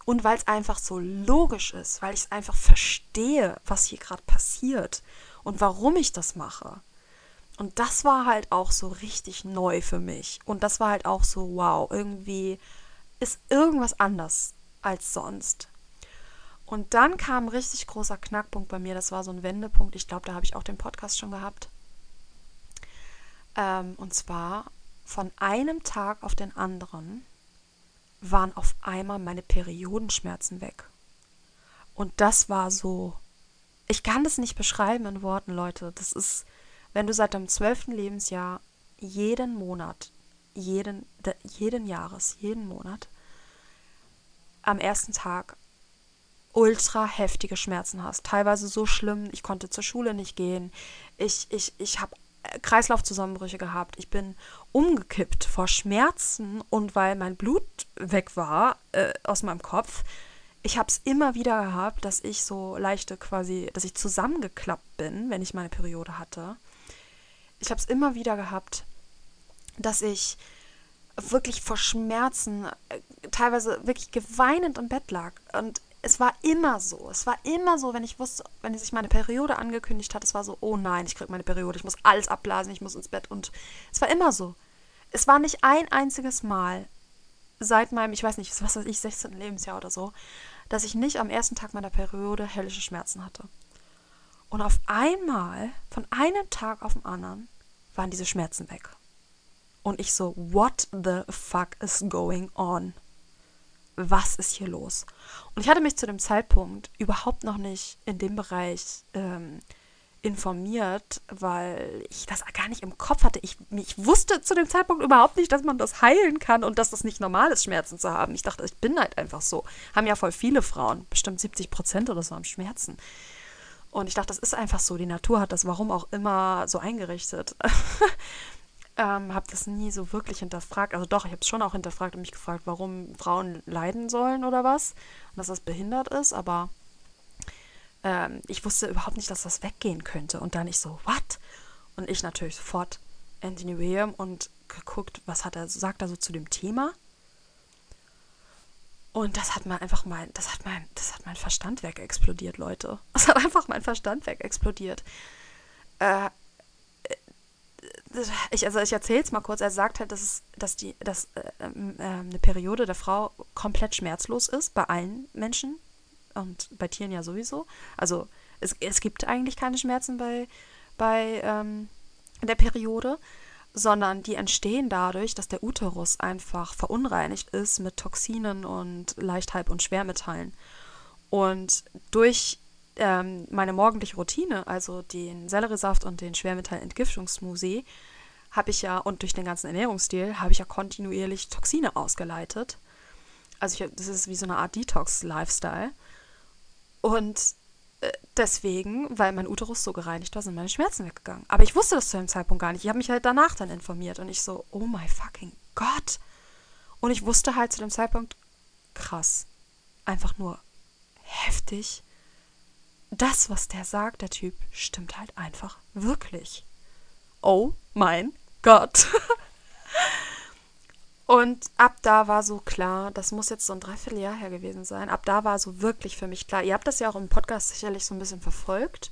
und weil es einfach so logisch ist, weil ich es einfach verstehe, was hier gerade passiert und warum ich das mache. Und das war halt auch so richtig neu für mich. Und das war halt auch so, wow, irgendwie ist irgendwas anders als sonst. Und dann kam ein richtig großer Knackpunkt bei mir. Das war so ein Wendepunkt. Ich glaube, da habe ich auch den Podcast schon gehabt. Ähm, und zwar von einem Tag auf den anderen waren auf einmal meine Periodenschmerzen weg. Und das war so. Ich kann das nicht beschreiben in Worten, Leute. Das ist, wenn du seit deinem zwölften Lebensjahr jeden Monat, jeden, de, jeden Jahres, jeden Monat am ersten Tag ultra heftige Schmerzen hast. Teilweise so schlimm, ich konnte zur Schule nicht gehen. Ich, ich, ich habe Kreislaufzusammenbrüche gehabt. Ich bin umgekippt vor Schmerzen und weil mein Blut weg war äh, aus meinem Kopf. Ich habe es immer wieder gehabt, dass ich so leichte quasi, dass ich zusammengeklappt bin, wenn ich meine Periode hatte. Ich habe es immer wieder gehabt, dass ich wirklich vor Schmerzen äh, teilweise wirklich geweinend im Bett lag. Und es war immer so. Es war immer so, wenn ich wusste, wenn sich meine Periode angekündigt hat, es war so, oh nein, ich kriege meine Periode, ich muss alles abblasen, ich muss ins Bett. Und es war immer so. Es war nicht ein einziges Mal seit meinem, ich weiß nicht, was weiß ich, 16. Lebensjahr oder so, dass ich nicht am ersten Tag meiner Periode höllische Schmerzen hatte. Und auf einmal, von einem Tag auf den anderen, waren diese Schmerzen weg. Und ich so, what the fuck is going on? Was ist hier los? Und ich hatte mich zu dem Zeitpunkt überhaupt noch nicht in dem Bereich ähm, informiert, weil ich das gar nicht im Kopf hatte. Ich, ich wusste zu dem Zeitpunkt überhaupt nicht, dass man das heilen kann und dass das nicht normal ist, Schmerzen zu haben. Ich dachte, ich bin halt einfach so. Haben ja voll viele Frauen, bestimmt 70 Prozent oder so haben Schmerzen. Und ich dachte, das ist einfach so. Die Natur hat das, warum auch immer, so eingerichtet. ähm, habe das nie so wirklich hinterfragt. Also doch, ich habe es schon auch hinterfragt und mich gefragt, warum Frauen leiden sollen oder was. Und dass das behindert ist, aber ähm, ich wusste überhaupt nicht, dass das weggehen könnte. Und dann ich so, what? Und ich natürlich sofort Anthony William und geguckt, was hat er, sagt er so zu dem Thema. Und das hat mal einfach mein, das hat mein, das hat mein Verstand wegexplodiert, Leute. Das hat einfach mein Verstand wegexplodiert. Äh, ich, also ich erzähle es mal kurz. Er sagt halt, dass, es, dass, die, dass äh, äh, eine Periode der Frau komplett schmerzlos ist, bei allen Menschen und bei Tieren ja sowieso. Also es, es gibt eigentlich keine Schmerzen bei, bei ähm, der Periode, sondern die entstehen dadurch, dass der Uterus einfach verunreinigt ist mit Toxinen und Leichthalb- und Schwermetallen. Und durch ähm, meine morgendliche Routine, also den Selleriesaft und den Schwermetallentgiftungssmoothie, habe ich ja, und durch den ganzen Ernährungsstil, habe ich ja kontinuierlich Toxine ausgeleitet. Also ich, das ist wie so eine Art Detox-Lifestyle. Und äh, deswegen, weil mein Uterus so gereinigt war, sind meine Schmerzen weggegangen. Aber ich wusste das zu dem Zeitpunkt gar nicht. Ich habe mich halt danach dann informiert und ich so, oh my fucking Gott. Und ich wusste halt zu dem Zeitpunkt, krass, einfach nur heftig das, was der sagt, der Typ, stimmt halt einfach wirklich. Oh mein Gott. Und ab da war so klar, das muss jetzt so ein Dreivierteljahr her gewesen sein. Ab da war so wirklich für mich klar. Ihr habt das ja auch im Podcast sicherlich so ein bisschen verfolgt.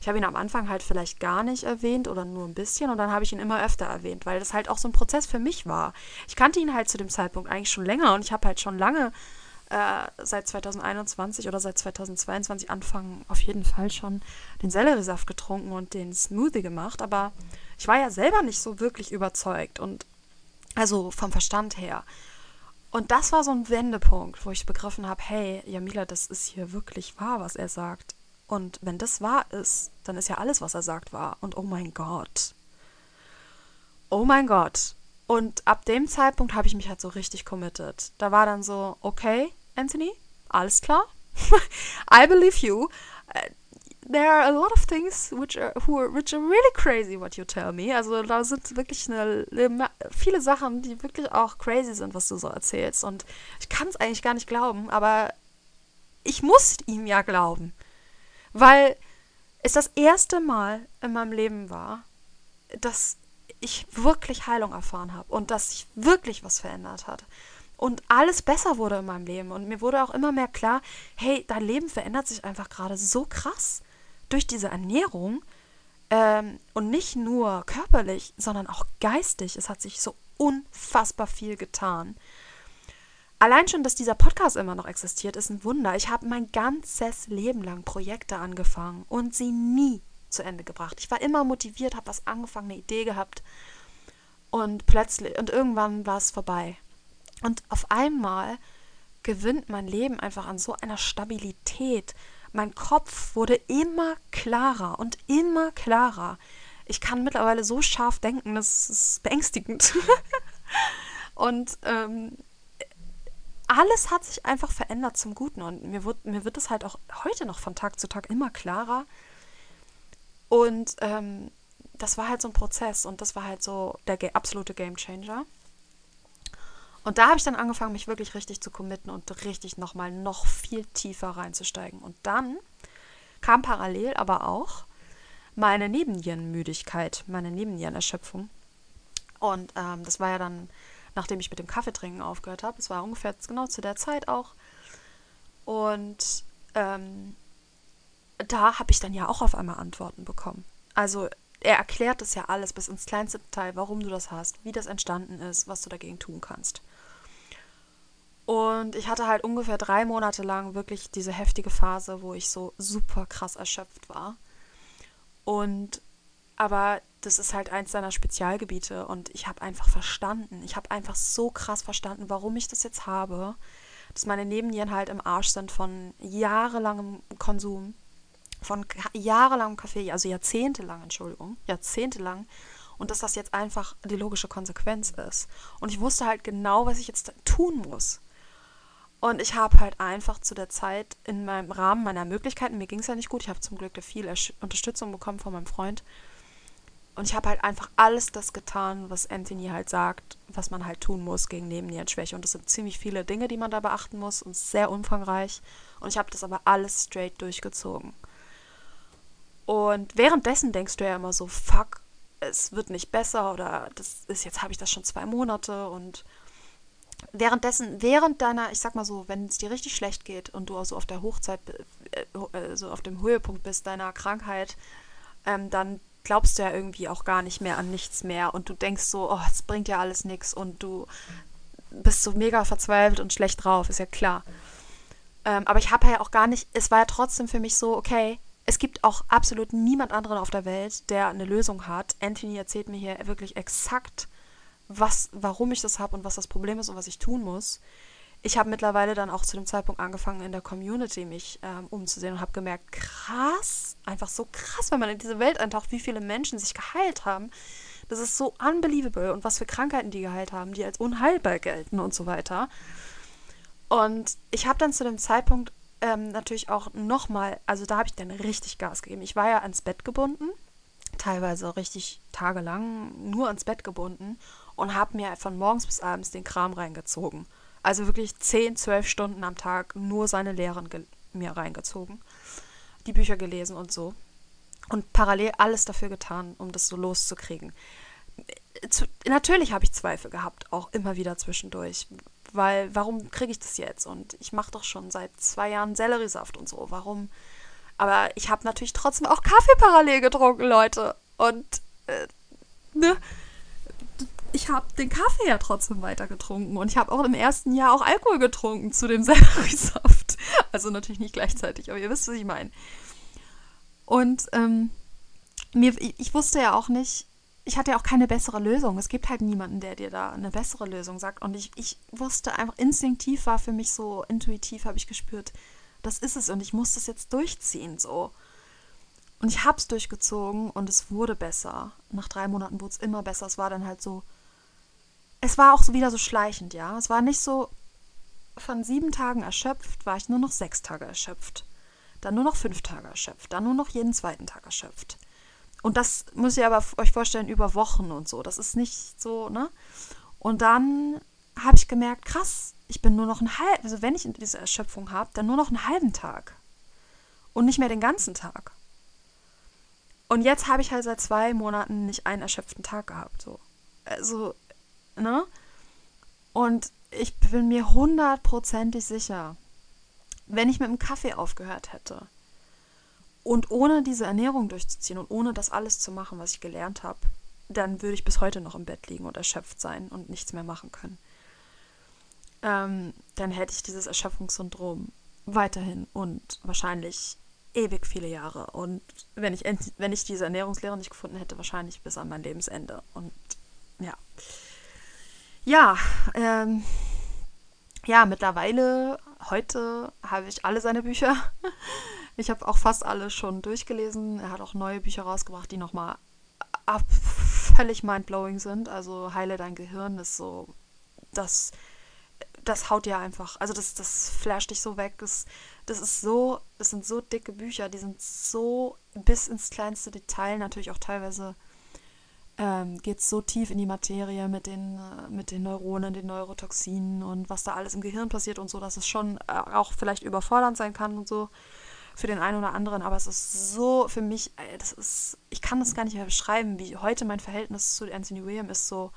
Ich habe ihn am Anfang halt vielleicht gar nicht erwähnt oder nur ein bisschen und dann habe ich ihn immer öfter erwähnt, weil das halt auch so ein Prozess für mich war. Ich kannte ihn halt zu dem Zeitpunkt eigentlich schon länger und ich habe halt schon lange äh, seit 2021 oder seit 2022 anfangen, auf jeden Fall schon den Selleriesaft getrunken und den Smoothie gemacht, aber ich war ja selber nicht so wirklich überzeugt und also vom Verstand her. Und das war so ein Wendepunkt, wo ich begriffen habe, hey, Jamila, das ist hier wirklich wahr, was er sagt. Und wenn das wahr ist, dann ist ja alles, was er sagt, wahr. Und oh mein Gott. Oh mein Gott. Und ab dem Zeitpunkt habe ich mich halt so richtig committed. Da war dann so, okay, Anthony, alles klar. I believe you. Uh, there are a lot of things which are, who which are really crazy, what you tell me. Also da sind wirklich eine, viele Sachen, die wirklich auch crazy sind, was du so erzählst. Und ich kann es eigentlich gar nicht glauben, aber ich muss ihm ja glauben. Weil es das erste Mal in meinem Leben war, dass ich wirklich Heilung erfahren habe und dass sich wirklich was verändert hat. Und alles besser wurde in meinem Leben. Und mir wurde auch immer mehr klar, hey, dein Leben verändert sich einfach gerade so krass durch diese Ernährung. Ähm, und nicht nur körperlich, sondern auch geistig. Es hat sich so unfassbar viel getan. Allein schon, dass dieser Podcast immer noch existiert, ist ein Wunder. Ich habe mein ganzes Leben lang Projekte angefangen und sie nie zu Ende gebracht. Ich war immer motiviert, habe was angefangen, eine Idee gehabt und plötzlich und irgendwann war es vorbei. Und auf einmal gewinnt mein Leben einfach an so einer Stabilität. Mein Kopf wurde immer klarer und immer klarer. ich kann mittlerweile so scharf denken, das ist beängstigend. und ähm, alles hat sich einfach verändert zum Guten und mir wird, mir wird es halt auch heute noch von Tag zu Tag immer klarer. Und ähm, das war halt so ein Prozess und das war halt so der absolute Game Changer. Und da habe ich dann angefangen, mich wirklich richtig zu committen und richtig nochmal noch viel tiefer reinzusteigen. Und dann kam parallel aber auch meine Nebennierenmüdigkeit, meine Nebennierenerschöpfung. Und ähm, das war ja dann nachdem ich mit dem Kaffeetrinken aufgehört habe. Es war ungefähr genau zu der Zeit auch. Und ähm, da habe ich dann ja auch auf einmal Antworten bekommen. Also er erklärt es ja alles bis ins kleinste Detail, warum du das hast, wie das entstanden ist, was du dagegen tun kannst. Und ich hatte halt ungefähr drei Monate lang wirklich diese heftige Phase, wo ich so super krass erschöpft war. Und aber das ist halt eins seiner Spezialgebiete und ich habe einfach verstanden, ich habe einfach so krass verstanden, warum ich das jetzt habe, dass meine Nebennieren halt im Arsch sind von jahrelangem Konsum, von jahrelangem Kaffee, also jahrzehntelang, Entschuldigung, jahrzehntelang und dass das jetzt einfach die logische Konsequenz ist. Und ich wusste halt genau, was ich jetzt tun muss. Und ich habe halt einfach zu der Zeit in meinem Rahmen meiner Möglichkeiten, mir ging es ja nicht gut, ich habe zum Glück viel Unterstützung bekommen von meinem Freund, und ich habe halt einfach alles das getan, was Anthony halt sagt, was man halt tun muss gegen Nebennierenschwäche. Und das sind ziemlich viele Dinge, die man da beachten muss und sehr umfangreich. Und ich habe das aber alles straight durchgezogen. Und währenddessen denkst du ja immer so, fuck, es wird nicht besser oder das ist jetzt habe ich das schon zwei Monate und währenddessen, während deiner, ich sag mal so, wenn es dir richtig schlecht geht und du also auf der Hochzeit, äh, so auf dem Höhepunkt bist deiner Krankheit, ähm, dann glaubst du ja irgendwie auch gar nicht mehr an nichts mehr und du denkst so, oh, es bringt ja alles nichts und du bist so mega verzweifelt und schlecht drauf, ist ja klar. Ähm, aber ich habe ja auch gar nicht, es war ja trotzdem für mich so, okay, es gibt auch absolut niemand anderen auf der Welt, der eine Lösung hat. Anthony erzählt mir hier wirklich exakt, was, warum ich das habe und was das Problem ist und was ich tun muss ich habe mittlerweile dann auch zu dem Zeitpunkt angefangen, in der Community mich ähm, umzusehen und habe gemerkt, krass, einfach so krass, wenn man in diese Welt eintaucht, wie viele Menschen sich geheilt haben. Das ist so unbelievable und was für Krankheiten die geheilt haben, die als unheilbar gelten und so weiter. Und ich habe dann zu dem Zeitpunkt ähm, natürlich auch nochmal, also da habe ich dann richtig Gas gegeben. Ich war ja ans Bett gebunden, teilweise richtig tagelang nur ans Bett gebunden und habe mir von morgens bis abends den Kram reingezogen. Also wirklich 10, 12 Stunden am Tag nur seine Lehren mir reingezogen, die Bücher gelesen und so. Und parallel alles dafür getan, um das so loszukriegen. Zu, natürlich habe ich Zweifel gehabt, auch immer wieder zwischendurch. Weil, warum kriege ich das jetzt? Und ich mache doch schon seit zwei Jahren Selleriesaft und so. Warum? Aber ich habe natürlich trotzdem auch Kaffee parallel getrunken, Leute. Und, äh, ne? ich habe den Kaffee ja trotzdem weiter getrunken und ich habe auch im ersten Jahr auch Alkohol getrunken zu dem Selleriesaft. Also natürlich nicht gleichzeitig, aber ihr wisst, was ich meine. Und ähm, mir, ich wusste ja auch nicht, ich hatte ja auch keine bessere Lösung. Es gibt halt niemanden, der dir da eine bessere Lösung sagt. Und ich, ich wusste einfach, instinktiv war für mich so, intuitiv habe ich gespürt, das ist es und ich muss das jetzt durchziehen, so. Und ich habe es durchgezogen und es wurde besser. Nach drei Monaten wurde es immer besser. Es war dann halt so, es war auch wieder so schleichend, ja. Es war nicht so, von sieben Tagen erschöpft, war ich nur noch sechs Tage erschöpft. Dann nur noch fünf Tage erschöpft. Dann nur noch jeden zweiten Tag erschöpft. Und das muss ihr aber euch vorstellen über Wochen und so. Das ist nicht so, ne? Und dann habe ich gemerkt, krass, ich bin nur noch ein halb, also wenn ich diese Erschöpfung habe, dann nur noch einen halben Tag. Und nicht mehr den ganzen Tag. Und jetzt habe ich halt seit zwei Monaten nicht einen erschöpften Tag gehabt. So. Also ne? Und ich bin mir hundertprozentig sicher, wenn ich mit dem Kaffee aufgehört hätte und ohne diese Ernährung durchzuziehen und ohne das alles zu machen, was ich gelernt habe, dann würde ich bis heute noch im Bett liegen und erschöpft sein und nichts mehr machen können. Ähm, dann hätte ich dieses Erschöpfungssyndrom weiterhin und wahrscheinlich ewig viele Jahre. Und wenn ich, wenn ich diese Ernährungslehre nicht gefunden hätte, wahrscheinlich bis an mein Lebensende. Und ja. Ja, ähm, ja, mittlerweile, heute habe ich alle seine Bücher. Ich habe auch fast alle schon durchgelesen. Er hat auch neue Bücher rausgebracht, die nochmal völlig mindblowing sind. Also heile dein Gehirn ist so, das, das haut dir einfach, also das, das flasht dich so weg. Das, das ist so, das sind so dicke Bücher, die sind so bis ins kleinste Detail, natürlich auch teilweise ähm, geht es so tief in die Materie mit den, äh, mit den Neuronen, den Neurotoxinen und was da alles im Gehirn passiert und so, dass es schon äh, auch vielleicht überfordernd sein kann und so für den einen oder anderen, aber es ist so für mich, äh, das ist, ich kann das gar nicht mehr beschreiben, wie heute mein Verhältnis zu Anthony William ist so,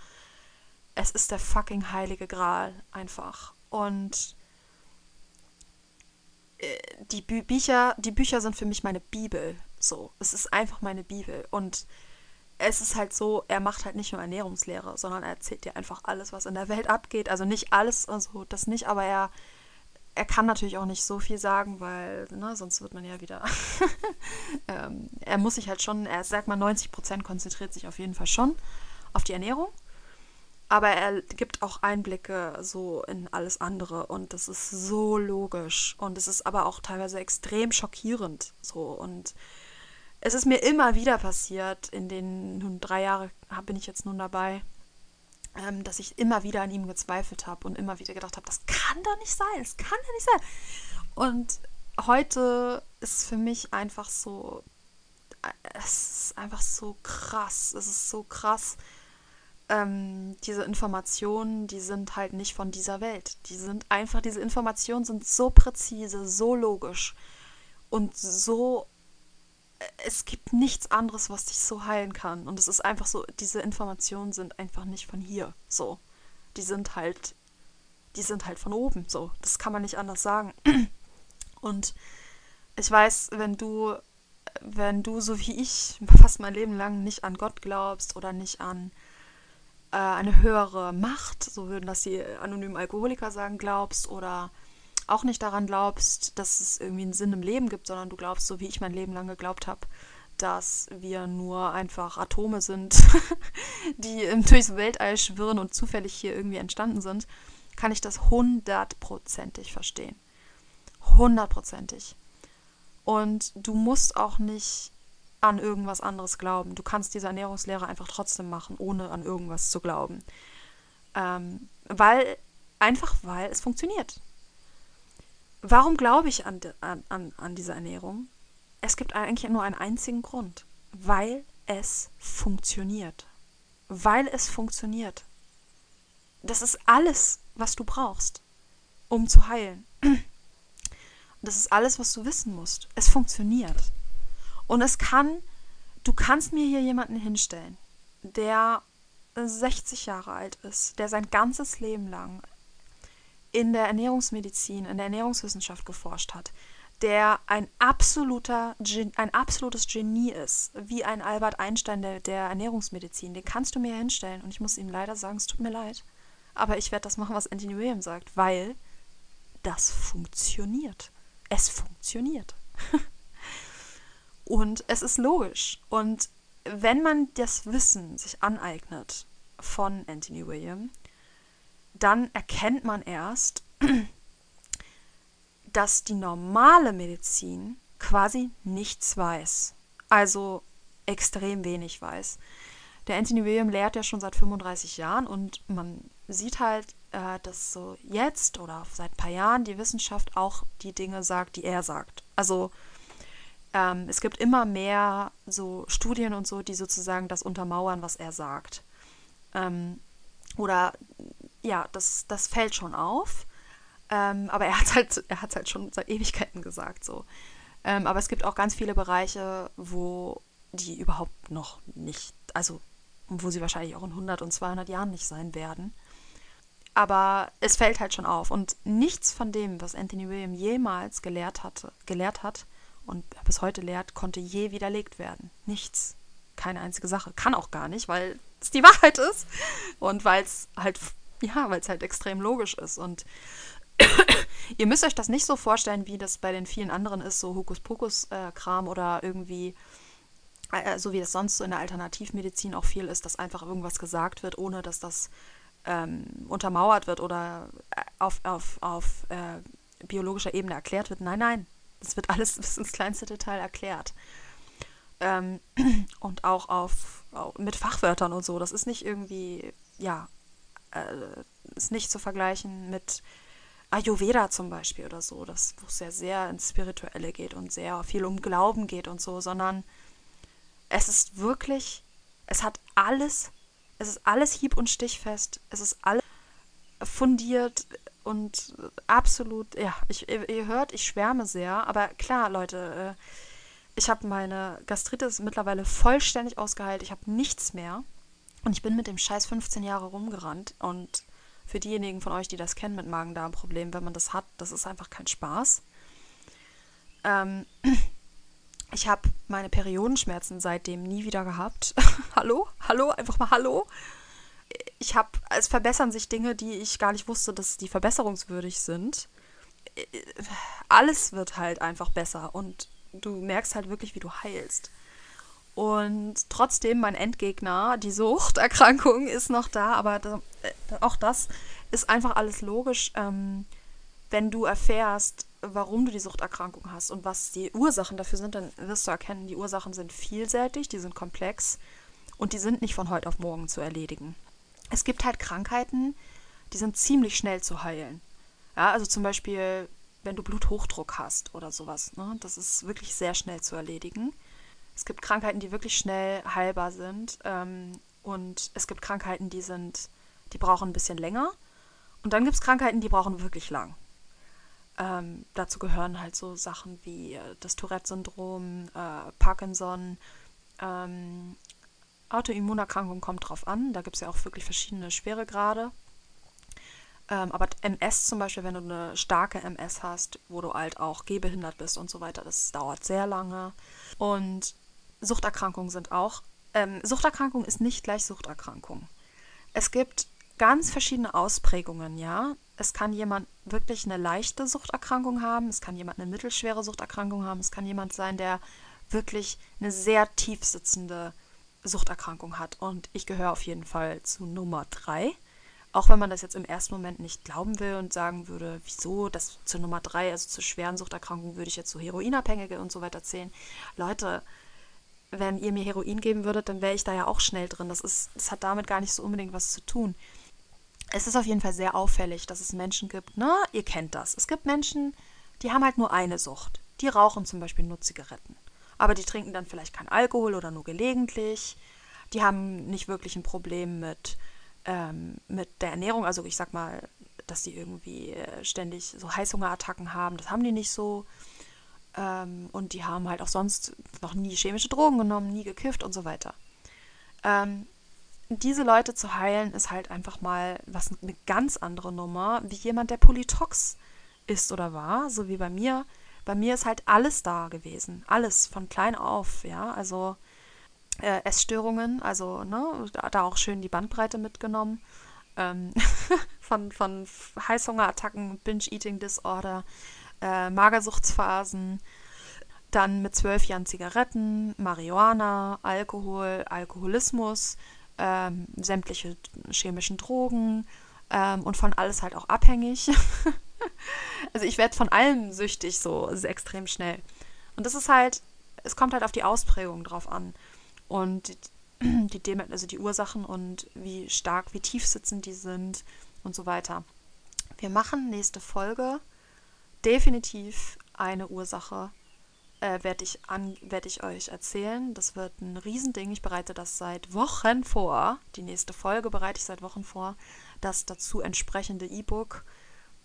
es ist der fucking heilige Gral einfach. Und äh, die Bü Bücher, die Bücher sind für mich meine Bibel. So, es ist einfach meine Bibel. Und es ist halt so, er macht halt nicht nur Ernährungslehre, sondern er erzählt dir einfach alles, was in der Welt abgeht. Also nicht alles, also das nicht, aber er er kann natürlich auch nicht so viel sagen, weil ne, sonst wird man ja wieder. ähm, er muss sich halt schon, er sagt mal 90 Prozent konzentriert sich auf jeden Fall schon auf die Ernährung. Aber er gibt auch Einblicke so in alles andere und das ist so logisch und es ist aber auch teilweise extrem schockierend so und es ist mir immer wieder passiert in den nun drei Jahre bin ich jetzt nun dabei ähm, dass ich immer wieder an ihm gezweifelt habe und immer wieder gedacht habe, das kann doch nicht sein, das kann doch nicht sein. Und heute ist für mich einfach so, es ist einfach so krass, es ist so krass. Ähm, diese Informationen, die sind halt nicht von dieser Welt. Die sind einfach, diese Informationen sind so präzise, so logisch und so es gibt nichts anderes, was dich so heilen kann. Und es ist einfach so, diese Informationen sind einfach nicht von hier. So. Die sind halt, die sind halt von oben. So. Das kann man nicht anders sagen. Und ich weiß, wenn du, wenn du so wie ich fast mein Leben lang nicht an Gott glaubst oder nicht an äh, eine höhere Macht, so würden das die anonymen Alkoholiker sagen, glaubst oder auch nicht daran glaubst, dass es irgendwie einen Sinn im Leben gibt, sondern du glaubst, so wie ich mein Leben lang geglaubt habe, dass wir nur einfach Atome sind, die durchs Weltall schwirren und zufällig hier irgendwie entstanden sind, kann ich das hundertprozentig verstehen. Hundertprozentig. Und du musst auch nicht an irgendwas anderes glauben. Du kannst diese Ernährungslehre einfach trotzdem machen, ohne an irgendwas zu glauben. Ähm, weil, einfach weil es funktioniert. Warum glaube ich an, an, an diese Ernährung? Es gibt eigentlich nur einen einzigen Grund. Weil es funktioniert. Weil es funktioniert. Das ist alles, was du brauchst, um zu heilen. Das ist alles, was du wissen musst. Es funktioniert. Und es kann, du kannst mir hier jemanden hinstellen, der 60 Jahre alt ist, der sein ganzes Leben lang in der Ernährungsmedizin, in der Ernährungswissenschaft geforscht hat, der ein absoluter, ein absolutes Genie ist, wie ein Albert Einstein der, der Ernährungsmedizin. Den kannst du mir hinstellen und ich muss ihm leider sagen, es tut mir leid, aber ich werde das machen, was Anthony Williams sagt, weil das funktioniert. Es funktioniert. und es ist logisch. Und wenn man das Wissen sich aneignet von Anthony Williams, dann erkennt man erst, dass die normale Medizin quasi nichts weiß. Also extrem wenig weiß. Der Anthony William lehrt ja schon seit 35 Jahren und man sieht halt, äh, dass so jetzt oder seit ein paar Jahren die Wissenschaft auch die Dinge sagt, die er sagt. Also ähm, es gibt immer mehr so Studien und so, die sozusagen das untermauern, was er sagt. Ähm, oder ja, das, das fällt schon auf. Ähm, aber er hat halt, halt schon seit Ewigkeiten gesagt so. Ähm, aber es gibt auch ganz viele Bereiche, wo die überhaupt noch nicht, also wo sie wahrscheinlich auch in 100 und 200 Jahren nicht sein werden. Aber es fällt halt schon auf. Und nichts von dem, was Anthony William jemals gelehrt, hatte, gelehrt hat und bis heute lehrt, konnte je widerlegt werden. Nichts. Keine einzige Sache. Kann auch gar nicht, weil es die Wahrheit ist. Und weil es halt ja, weil es halt extrem logisch ist. Und ihr müsst euch das nicht so vorstellen, wie das bei den vielen anderen ist, so Hokuspokus-Kram äh, oder irgendwie, äh, so wie es sonst so in der Alternativmedizin auch viel ist, dass einfach irgendwas gesagt wird, ohne dass das ähm, untermauert wird oder äh, auf, auf, auf äh, biologischer Ebene erklärt wird. Nein, nein, das wird alles bis ins kleinste Detail erklärt. ähm, und auch auf, auch mit Fachwörtern und so. Das ist nicht irgendwie, ja, äh, ist nicht zu vergleichen mit Ayurveda zum Beispiel oder so, das, wo es ja sehr ins Spirituelle geht und sehr viel um Glauben geht und so, sondern es ist wirklich, es hat alles, es ist alles hieb- und stichfest, es ist alles fundiert und absolut, ja, ich, ihr hört, ich schwärme sehr, aber klar, Leute, äh, ich habe meine Gastritis mittlerweile vollständig ausgeheilt, ich habe nichts mehr und ich bin mit dem Scheiß 15 Jahre rumgerannt und für diejenigen von euch, die das kennen mit Magen-Darm-Problemen, wenn man das hat, das ist einfach kein Spaß. Ähm, ich habe meine Periodenschmerzen seitdem nie wieder gehabt. hallo? Hallo? Einfach mal Hallo? Ich habe, es verbessern sich Dinge, die ich gar nicht wusste, dass die verbesserungswürdig sind. Alles wird halt einfach besser und du merkst halt wirklich, wie du heilst. Und trotzdem, mein Endgegner, die Suchterkrankung, ist noch da, aber da, äh, auch das ist einfach alles logisch, ähm, wenn du erfährst, warum du die Suchterkrankung hast und was die Ursachen dafür sind, dann wirst du erkennen, die Ursachen sind vielseitig, die sind komplex und die sind nicht von heute auf morgen zu erledigen. Es gibt halt Krankheiten, die sind ziemlich schnell zu heilen. Ja, also zum Beispiel, wenn du Bluthochdruck hast oder sowas, ne, das ist wirklich sehr schnell zu erledigen. Es gibt Krankheiten, die wirklich schnell heilbar sind. Ähm, und es gibt Krankheiten, die sind, die brauchen ein bisschen länger. Und dann gibt es Krankheiten, die brauchen wirklich lang. Ähm, dazu gehören halt so Sachen wie äh, das Tourette-Syndrom, äh, Parkinson, ähm, Autoimmunerkrankung kommt drauf an. Da gibt es ja auch wirklich verschiedene Schweregrade. Ähm, aber MS zum Beispiel, wenn du eine starke MS hast, wo du halt auch gehbehindert bist und so weiter, das dauert sehr lange. Und Suchterkrankungen sind auch. Ähm, Suchterkrankung ist nicht gleich Suchterkrankung. Es gibt ganz verschiedene Ausprägungen, ja. Es kann jemand wirklich eine leichte Suchterkrankung haben, es kann jemand eine mittelschwere Suchterkrankung haben, es kann jemand sein, der wirklich eine sehr tief sitzende Suchterkrankung hat. Und ich gehöre auf jeden Fall zu Nummer drei. Auch wenn man das jetzt im ersten Moment nicht glauben will und sagen würde, wieso, das zur Nummer drei, also zur schweren Suchterkrankung, würde ich jetzt so Heroinabhängige und so weiter zählen. Leute, wenn ihr mir Heroin geben würdet, dann wäre ich da ja auch schnell drin. Das, ist, das hat damit gar nicht so unbedingt was zu tun. Es ist auf jeden Fall sehr auffällig, dass es Menschen gibt, ne? Ihr kennt das. Es gibt Menschen, die haben halt nur eine Sucht. Die rauchen zum Beispiel nur Zigaretten. Aber die trinken dann vielleicht kein Alkohol oder nur gelegentlich. Die haben nicht wirklich ein Problem mit, ähm, mit der Ernährung. Also ich sag mal, dass die irgendwie äh, ständig so Heißhungerattacken haben. Das haben die nicht so. Ähm, und die haben halt auch sonst noch nie chemische Drogen genommen, nie gekifft und so weiter. Ähm, diese Leute zu heilen, ist halt einfach mal was eine ganz andere Nummer, wie jemand, der Polytox ist oder war, so wie bei mir. Bei mir ist halt alles da gewesen, alles von klein auf, ja, also äh, Essstörungen, also ne, da, auch schön die Bandbreite mitgenommen, ähm, von, von Heißhungerattacken, Binge-Eating-Disorder, äh, Magersuchtsphasen, dann mit zwölf Jahren Zigaretten, Marihuana, Alkohol, Alkoholismus, ähm, sämtliche chemischen Drogen ähm, und von alles halt auch abhängig. also ich werde von allem süchtig, so extrem schnell. Und das ist halt, es kommt halt auf die Ausprägung drauf an. Und die, die, also die Ursachen und wie stark, wie tief sitzend die sind und so weiter. Wir machen nächste Folge definitiv eine Ursache, äh, werde ich, werd ich euch erzählen. Das wird ein Riesending. Ich bereite das seit Wochen vor. Die nächste Folge bereite ich seit Wochen vor. Das dazu entsprechende E-Book,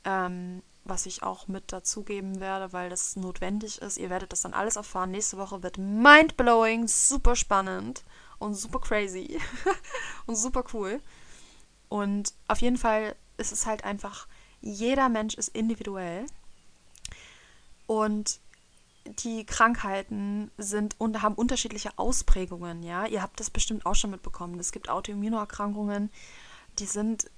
ähm, was ich auch mit dazugeben werde, weil das notwendig ist. Ihr werdet das dann alles erfahren. Nächste Woche wird mindblowing, super spannend und super crazy und super cool. Und auf jeden Fall ist es halt einfach, jeder Mensch ist individuell und die Krankheiten sind und haben unterschiedliche Ausprägungen, ja. Ihr habt das bestimmt auch schon mitbekommen. Es gibt Autoimmunerkrankungen, die sind,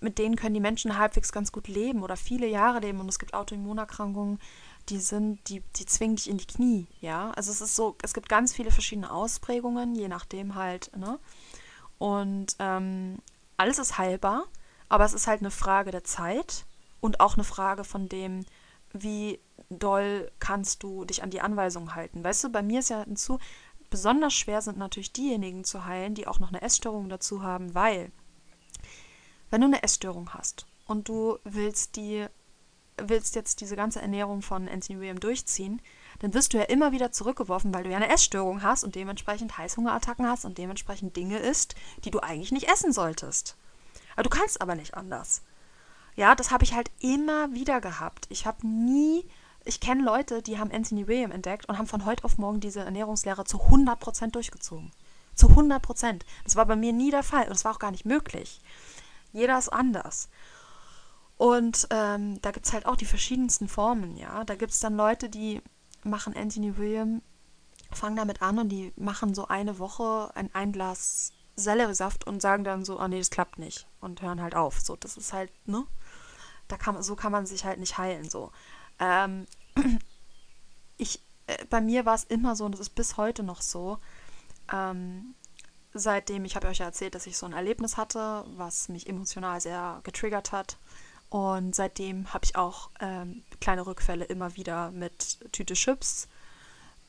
mit denen können die Menschen halbwegs ganz gut leben oder viele Jahre leben. Und es gibt Autoimmunerkrankungen, die sind, die, die zwingen dich in die Knie, ja. Also es ist so, es gibt ganz viele verschiedene Ausprägungen, je nachdem halt, ne? Und ähm, alles ist heilbar, aber es ist halt eine Frage der Zeit und auch eine Frage von dem, wie doll kannst du dich an die Anweisungen halten. Weißt du, bei mir ist ja hinzu, besonders schwer sind natürlich diejenigen zu heilen, die auch noch eine Essstörung dazu haben, weil wenn du eine Essstörung hast und du willst die willst jetzt diese ganze Ernährung von Anthony William durchziehen, dann wirst du ja immer wieder zurückgeworfen, weil du ja eine Essstörung hast und dementsprechend Heißhungerattacken hast und dementsprechend Dinge isst, die du eigentlich nicht essen solltest. Aber du kannst aber nicht anders. Ja, das habe ich halt immer wieder gehabt. Ich habe nie, ich kenne Leute, die haben Anthony William entdeckt und haben von heute auf morgen diese Ernährungslehre zu 100% durchgezogen. Zu 100%. Das war bei mir nie der Fall und das war auch gar nicht möglich. Jeder ist anders. Und ähm, da gibt es halt auch die verschiedensten Formen, ja. Da gibt es dann Leute, die machen Anthony William, fangen damit an und die machen so eine Woche ein, ein Glas Selleriesaft und sagen dann so, ah nee, das klappt nicht und hören halt auf. So, das ist halt, ne? Da kann, so kann man sich halt nicht heilen, so. Ähm, ich, äh, bei mir war es immer so und das ist bis heute noch so, ähm, seitdem, ich habe euch ja erzählt, dass ich so ein Erlebnis hatte, was mich emotional sehr getriggert hat. Und seitdem habe ich auch ähm, kleine Rückfälle immer wieder mit Tüte Chips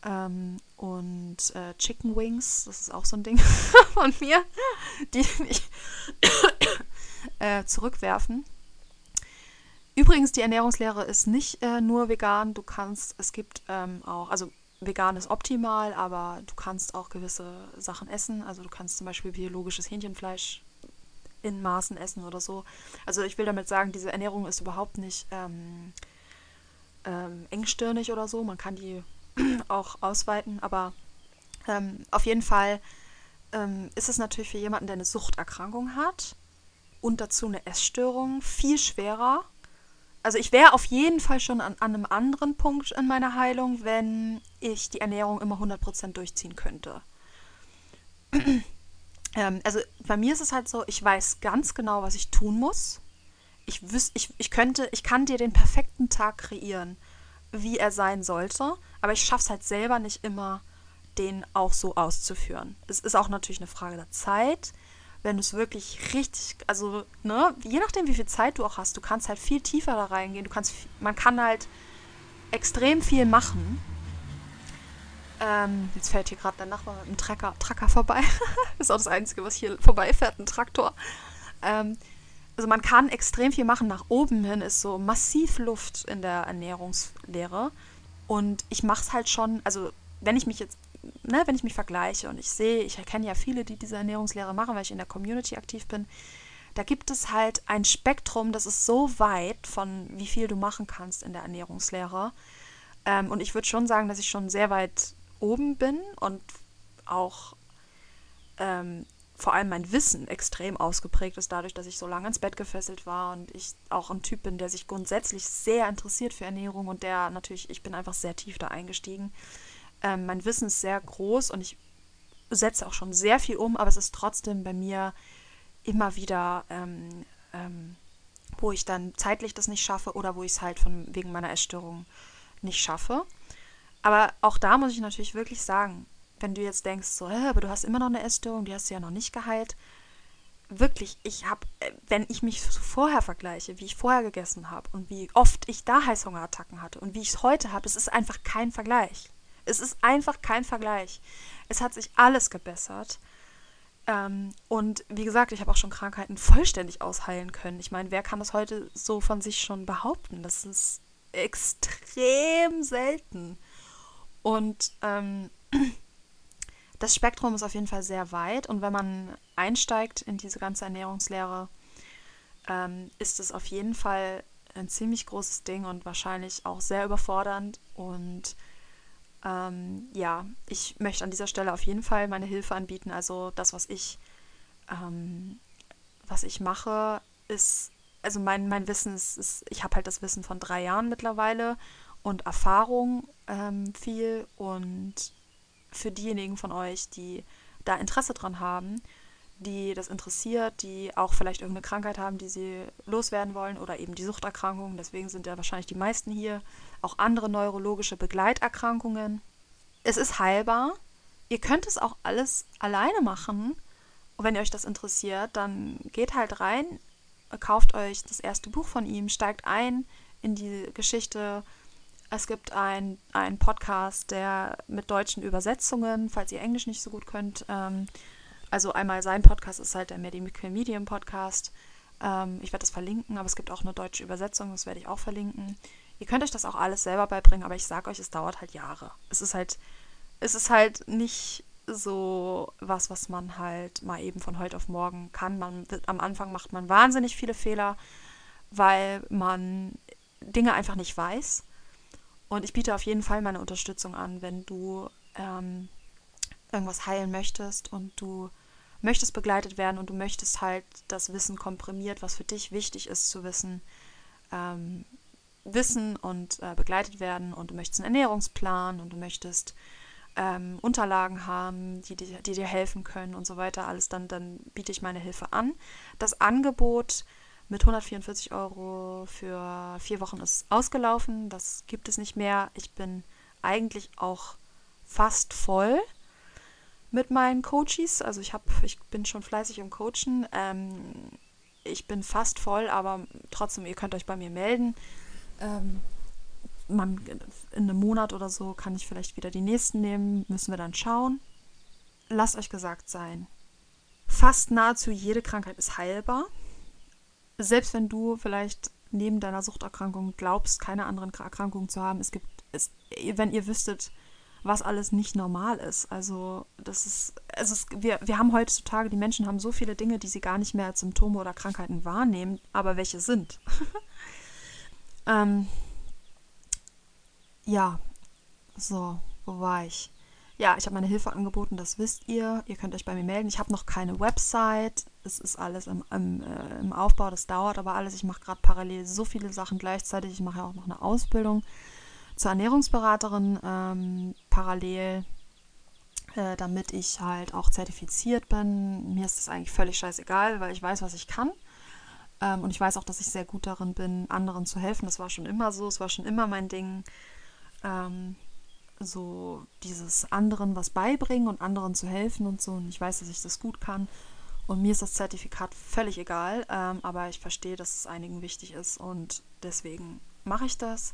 ähm, und äh, Chicken Wings. Das ist auch so ein Ding von mir, die mich äh, zurückwerfen. Übrigens, die Ernährungslehre ist nicht äh, nur vegan. Du kannst, es gibt ähm, auch, also vegan ist optimal, aber du kannst auch gewisse Sachen essen. Also du kannst zum Beispiel biologisches Hähnchenfleisch in Maßen essen oder so. Also ich will damit sagen, diese Ernährung ist überhaupt nicht ähm, ähm, engstirnig oder so. Man kann die auch ausweiten, aber ähm, auf jeden Fall ähm, ist es natürlich für jemanden, der eine Suchterkrankung hat und dazu eine Essstörung, viel schwerer. Also ich wäre auf jeden Fall schon an, an einem anderen Punkt in meiner Heilung, wenn ich die Ernährung immer 100% durchziehen könnte. Ähm, also bei mir ist es halt so, ich weiß ganz genau, was ich tun muss. Ich, wüs ich, ich könnte, ich kann dir den perfekten Tag kreieren, wie er sein sollte, aber ich schaffe es halt selber nicht immer, den auch so auszuführen. Es ist auch natürlich eine Frage der Zeit. Wenn du es wirklich richtig, also, ne, je nachdem, wie viel Zeit du auch hast, du kannst halt viel tiefer da reingehen. Du kannst, man kann halt extrem viel machen ähm, jetzt fährt hier gerade der Nachbar mit einem Trecker, Tracker vorbei. ist auch das Einzige, was hier vorbeifährt, ein Traktor. Ähm, also man kann extrem viel machen. Nach oben hin ist so massiv Luft in der Ernährungslehre. Und ich mache es halt schon, also wenn ich mich jetzt, ne, wenn ich mich vergleiche und ich sehe, ich erkenne ja viele, die diese Ernährungslehre machen, weil ich in der Community aktiv bin, da gibt es halt ein Spektrum, das ist so weit von wie viel du machen kannst in der Ernährungslehre. Ähm, und ich würde schon sagen, dass ich schon sehr weit oben bin und auch ähm, vor allem mein Wissen extrem ausgeprägt ist, dadurch, dass ich so lange ins Bett gefesselt war und ich auch ein Typ bin, der sich grundsätzlich sehr interessiert für Ernährung und der natürlich, ich bin einfach sehr tief da eingestiegen. Ähm, mein Wissen ist sehr groß und ich setze auch schon sehr viel um, aber es ist trotzdem bei mir immer wieder, ähm, ähm, wo ich dann zeitlich das nicht schaffe oder wo ich es halt von wegen meiner Essstörung nicht schaffe. Aber auch da muss ich natürlich wirklich sagen, wenn du jetzt denkst, so, aber du hast immer noch eine Essstörung, die hast du ja noch nicht geheilt. Wirklich, ich habe, äh, wenn ich mich vorher vergleiche, wie ich vorher gegessen habe und wie oft ich da Heißhungerattacken hatte und wie ich es heute habe, es ist einfach kein Vergleich. Es ist einfach kein Vergleich. Es hat sich alles gebessert. Ähm, und wie gesagt, ich habe auch schon Krankheiten vollständig ausheilen können. Ich meine, wer kann das heute so von sich schon behaupten? Das ist extrem selten. Und ähm, das Spektrum ist auf jeden Fall sehr weit. Und wenn man einsteigt in diese ganze Ernährungslehre, ähm, ist es auf jeden Fall ein ziemlich großes Ding und wahrscheinlich auch sehr überfordernd. Und ähm, ja, ich möchte an dieser Stelle auf jeden Fall meine Hilfe anbieten. Also das, was ich, ähm, was ich mache, ist, also mein, mein Wissen ist, ist ich habe halt das Wissen von drei Jahren mittlerweile und Erfahrung ähm, viel. Und für diejenigen von euch, die da Interesse dran haben, die das interessiert, die auch vielleicht irgendeine Krankheit haben, die sie loswerden wollen oder eben die Suchterkrankungen, deswegen sind ja wahrscheinlich die meisten hier, auch andere neurologische Begleiterkrankungen. Es ist heilbar. Ihr könnt es auch alles alleine machen. Und wenn ihr euch das interessiert, dann geht halt rein, kauft euch das erste Buch von ihm, steigt ein in die Geschichte Es gibt einen Podcast, der mit deutschen Übersetzungen, falls ihr Englisch nicht so gut könnt. Ähm, also einmal sein Podcast ist halt der Medical Medium Podcast. Ähm, ich werde das verlinken, aber es gibt auch eine deutsche Übersetzung, das werde ich auch verlinken. Ihr könnt euch das auch alles selber beibringen, aber ich sage euch, es dauert halt Jahre. Es ist halt, es ist halt nicht so was, was man halt mal eben von heute auf morgen kann. Man, am Anfang macht man wahnsinnig viele Fehler, weil man Dinge einfach nicht weiß. Und ich biete auf jeden Fall meine Unterstützung an, wenn du ähm, irgendwas heilen möchtest und du möchtest begleitet werden und du möchtest halt das Wissen komprimiert, was für dich wichtig ist zu wissen, ähm, wissen und äh, begleitet werden und du möchtest einen Ernährungsplan und du möchtest ähm, Unterlagen haben, die, die, die, dir helfen können und so weiter, alles, dann, dann biete ich meine Hilfe an. Das Angebot mit 144 Euro für vier Wochen ist ausgelaufen. Das gibt es nicht mehr. Ich bin eigentlich auch fast voll mit meinen Coaches. Also ich habe, ich bin schon fleißig im Coachen. Ähm, ich bin fast voll, aber trotzdem, ihr könnt euch bei mir melden. Ähm, man, in einem Monat oder so kann ich vielleicht wieder die nächsten nehmen, müssen wir dann schauen. Lasst euch gesagt sein, fast nahezu jede Krankheit ist heilbar. Selbst wenn du vielleicht neben deiner Suchterkrankung glaubst, keine anderen Erkrankungen zu haben, es gibt, es, wenn ihr wüsstet, was alles nicht normal ist. Also das ist, also es, wir, wir haben heutzutage, die Menschen haben so viele Dinge, die sie gar nicht mehr als Symptome oder Krankheiten wahrnehmen, aber welche sind. ähm, ja, so, wo war ich? Ja, ich habe meine Hilfe angeboten, das wisst ihr. Ihr könnt euch bei mir melden. Ich habe noch keine Website. Es ist alles im, im, äh, im Aufbau, das dauert aber alles. Ich mache gerade parallel so viele Sachen gleichzeitig. Ich mache ja auch noch eine Ausbildung zur Ernährungsberaterin ähm, parallel, äh, damit ich halt auch zertifiziert bin. Mir ist das eigentlich völlig scheißegal, weil ich weiß, was ich kann. Ähm, und ich weiß auch, dass ich sehr gut darin bin, anderen zu helfen. Das war schon immer so. Es war schon immer mein Ding ähm, so dieses anderen was beibringen und anderen zu helfen und so. Und ich weiß, dass ich das gut kann. Und mir ist das Zertifikat völlig egal, ähm, aber ich verstehe, dass es einigen wichtig ist und deswegen mache ich das.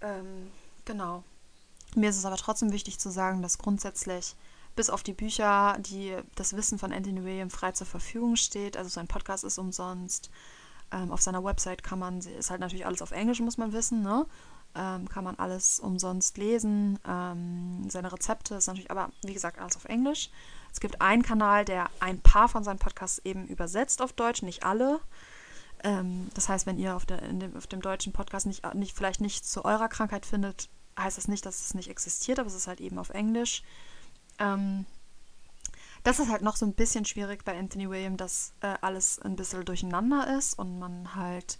Ähm, genau. Mir ist es aber trotzdem wichtig zu sagen, dass grundsätzlich bis auf die Bücher, die das Wissen von Anthony William frei zur Verfügung steht, also sein Podcast ist umsonst. Ähm, auf seiner Website kann man, ist halt natürlich alles auf Englisch, muss man wissen, ne? ähm, kann man alles umsonst lesen. Ähm, seine Rezepte ist natürlich, aber wie gesagt, alles auf Englisch. Es gibt einen Kanal, der ein paar von seinen Podcasts eben übersetzt auf Deutsch, nicht alle. Ähm, das heißt, wenn ihr auf, der, dem, auf dem deutschen Podcast nicht, nicht, vielleicht nicht zu eurer Krankheit findet, heißt das nicht, dass es nicht existiert, aber es ist halt eben auf Englisch. Ähm, das ist halt noch so ein bisschen schwierig bei Anthony William, dass äh, alles ein bisschen durcheinander ist und man halt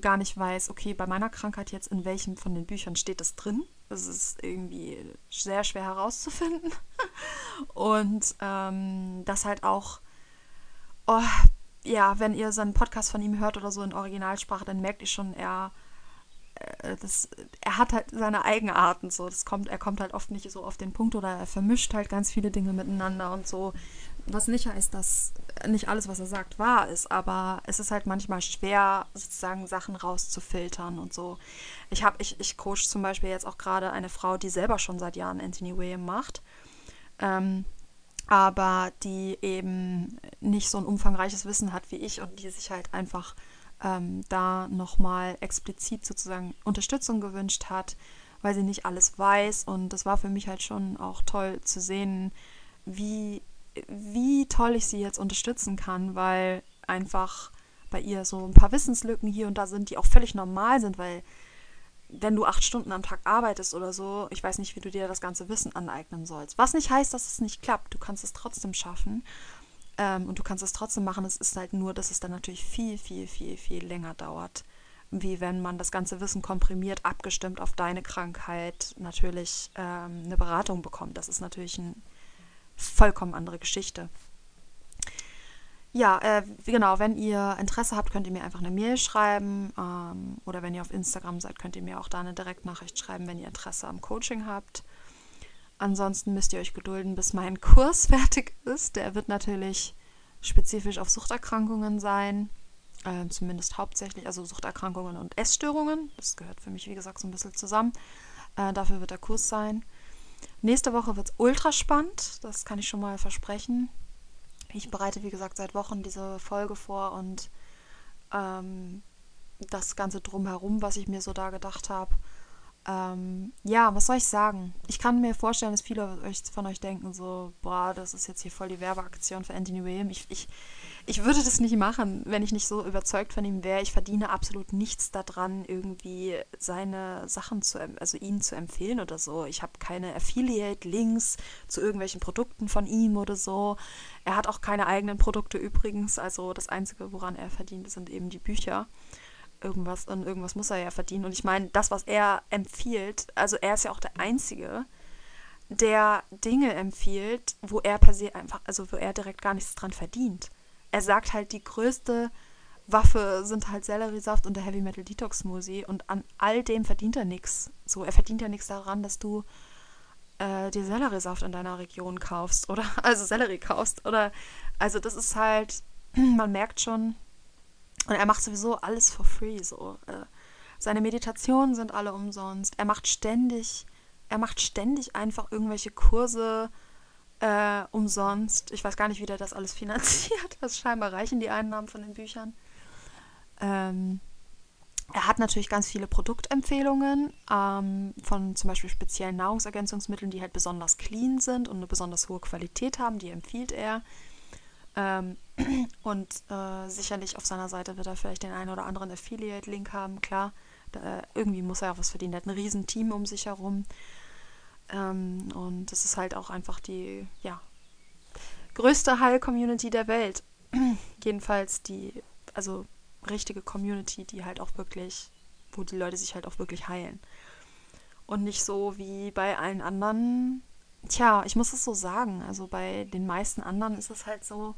gar nicht weiß, okay, bei meiner Krankheit jetzt in welchem von den Büchern steht das drin. Das ist irgendwie sehr schwer herauszufinden. Und ähm, das halt auch, oh, ja, wenn ihr so einen Podcast von ihm hört oder so in Originalsprache, dann merkt ihr schon, er, das, er hat halt seine Eigenarten so. Das kommt, er kommt halt oft nicht so auf den Punkt oder er vermischt halt ganz viele Dinge miteinander und so. Was nicht heißt, dass nicht alles, was er sagt, wahr ist, aber es ist halt manchmal schwer, sozusagen Sachen rauszufiltern und so. Ich habe, ich, ich coach zum Beispiel jetzt auch gerade eine Frau, die selber schon seit Jahren Anthony William macht. Ähm, aber die eben nicht so ein umfangreiches Wissen hat wie ich und die sich halt einfach ähm, da nochmal explizit sozusagen Unterstützung gewünscht hat, weil sie nicht alles weiß. Und das war für mich halt schon auch toll zu sehen, wie wie toll ich sie jetzt unterstützen kann, weil einfach bei ihr so ein paar Wissenslücken hier und da sind, die auch völlig normal sind, weil wenn du acht Stunden am Tag arbeitest oder so, ich weiß nicht, wie du dir das ganze Wissen aneignen sollst. Was nicht heißt, dass es nicht klappt. Du kannst es trotzdem schaffen ähm, und du kannst es trotzdem machen. Es ist halt nur, dass es dann natürlich viel, viel, viel, viel länger dauert, wie wenn man das ganze Wissen komprimiert, abgestimmt auf deine Krankheit, natürlich ähm, eine Beratung bekommt. Das ist natürlich ein vollkommen andere Geschichte. Ja, äh, genau, wenn ihr Interesse habt, könnt ihr mir einfach eine Mail schreiben ähm, oder wenn ihr auf Instagram seid, könnt ihr mir auch da eine Direktnachricht schreiben, wenn ihr Interesse am Coaching habt. Ansonsten müsst ihr euch gedulden, bis mein Kurs fertig ist. Der wird natürlich spezifisch auf Suchterkrankungen sein. Äh, zumindest hauptsächlich, also Suchterkrankungen und Essstörungen. Das gehört für mich, wie gesagt, so ein bisschen zusammen. Äh, dafür wird der Kurs sein. Nächste Woche wird es ultra spannend, das kann ich schon mal versprechen. Ich bereite, wie gesagt, seit Wochen diese Folge vor und ähm, das Ganze drumherum, was ich mir so da gedacht habe. Ähm, ja, was soll ich sagen? Ich kann mir vorstellen, dass viele von euch denken so, boah, das ist jetzt hier voll die Werbeaktion für Anthony William. Ich, ich, ich würde das nicht machen, wenn ich nicht so überzeugt von ihm wäre. Ich verdiene absolut nichts daran, irgendwie seine Sachen zu, also ihn zu empfehlen oder so. Ich habe keine Affiliate-Links zu irgendwelchen Produkten von ihm oder so. Er hat auch keine eigenen Produkte übrigens. Also das Einzige, woran er verdient, sind eben die Bücher irgendwas und irgendwas muss er ja verdienen. Und ich meine, das, was er empfiehlt, also er ist ja auch der Einzige, der Dinge empfiehlt, wo er per se einfach, also wo er direkt gar nichts dran verdient. Er sagt halt, die größte Waffe sind halt Selleriesaft und der Heavy Metal Detox Smoothie und an all dem verdient er nichts. So, er verdient ja nichts daran, dass du äh, dir Selleriesaft in deiner Region kaufst oder also Sellerie kaufst oder also das ist halt, man merkt schon, und er macht sowieso alles for free. So. Äh, seine Meditationen sind alle umsonst. Er macht ständig, er macht ständig einfach irgendwelche Kurse äh, umsonst. Ich weiß gar nicht, wie der das alles finanziert. Das scheinbar reichen die Einnahmen von den Büchern. Ähm, er hat natürlich ganz viele Produktempfehlungen ähm, von zum Beispiel speziellen Nahrungsergänzungsmitteln, die halt besonders clean sind und eine besonders hohe Qualität haben. Die empfiehlt er. Ähm, und äh, sicherlich auf seiner Seite wird er vielleicht den einen oder anderen Affiliate-Link haben, klar. Da, äh, irgendwie muss er auch was verdienen. Er hat ein riesen Team um sich herum. Ähm, und das ist halt auch einfach die, ja, größte Heil-Community der Welt. Jedenfalls die, also richtige Community, die halt auch wirklich, wo die Leute sich halt auch wirklich heilen. Und nicht so wie bei allen anderen. Tja, ich muss es so sagen. Also bei den meisten anderen ist es halt so,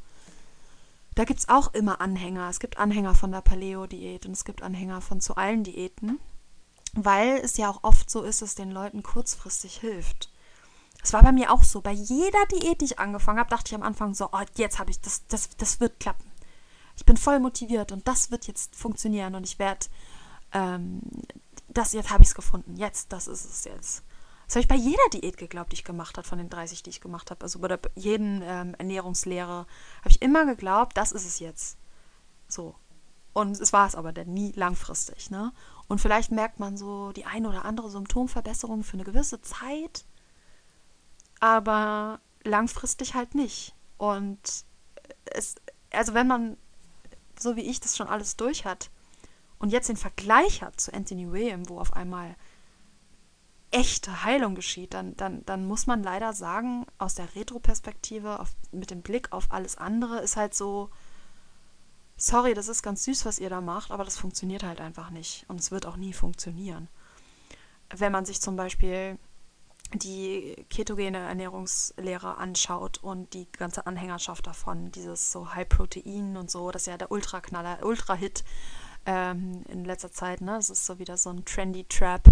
da gibt es auch immer Anhänger. Es gibt Anhänger von der Paleo-Diät und es gibt Anhänger von zu allen Diäten, weil es ja auch oft so ist, dass den Leuten kurzfristig hilft. Es war bei mir auch so. Bei jeder Diät, die ich angefangen habe, dachte ich am Anfang so, oh, jetzt habe ich das, das, das wird klappen. Ich bin voll motiviert und das wird jetzt funktionieren und ich werde, ähm, das jetzt habe ich es gefunden. Jetzt, das ist es jetzt. Das habe ich bei jeder Diät geglaubt, die ich gemacht habe, von den 30, die ich gemacht habe. Also bei der, jeden ähm, Ernährungslehre habe ich immer geglaubt, das ist es jetzt. So. Und es war es aber dann nie langfristig. Ne? Und vielleicht merkt man so die eine oder andere Symptomverbesserung für eine gewisse Zeit, aber langfristig halt nicht. Und es, also wenn man, so wie ich das schon alles durch hat und jetzt den Vergleich hat zu Anthony William, wo auf einmal echte Heilung geschieht, dann, dann, dann muss man leider sagen, aus der Retro-Perspektive, mit dem Blick auf alles andere, ist halt so, sorry, das ist ganz süß, was ihr da macht, aber das funktioniert halt einfach nicht. Und es wird auch nie funktionieren. Wenn man sich zum Beispiel die ketogene Ernährungslehre anschaut und die ganze Anhängerschaft davon, dieses so High Protein und so, das ist ja der Ultraknaller, Ultra-Hit ähm, in letzter Zeit, ne? Das ist so wieder so ein trendy Trap.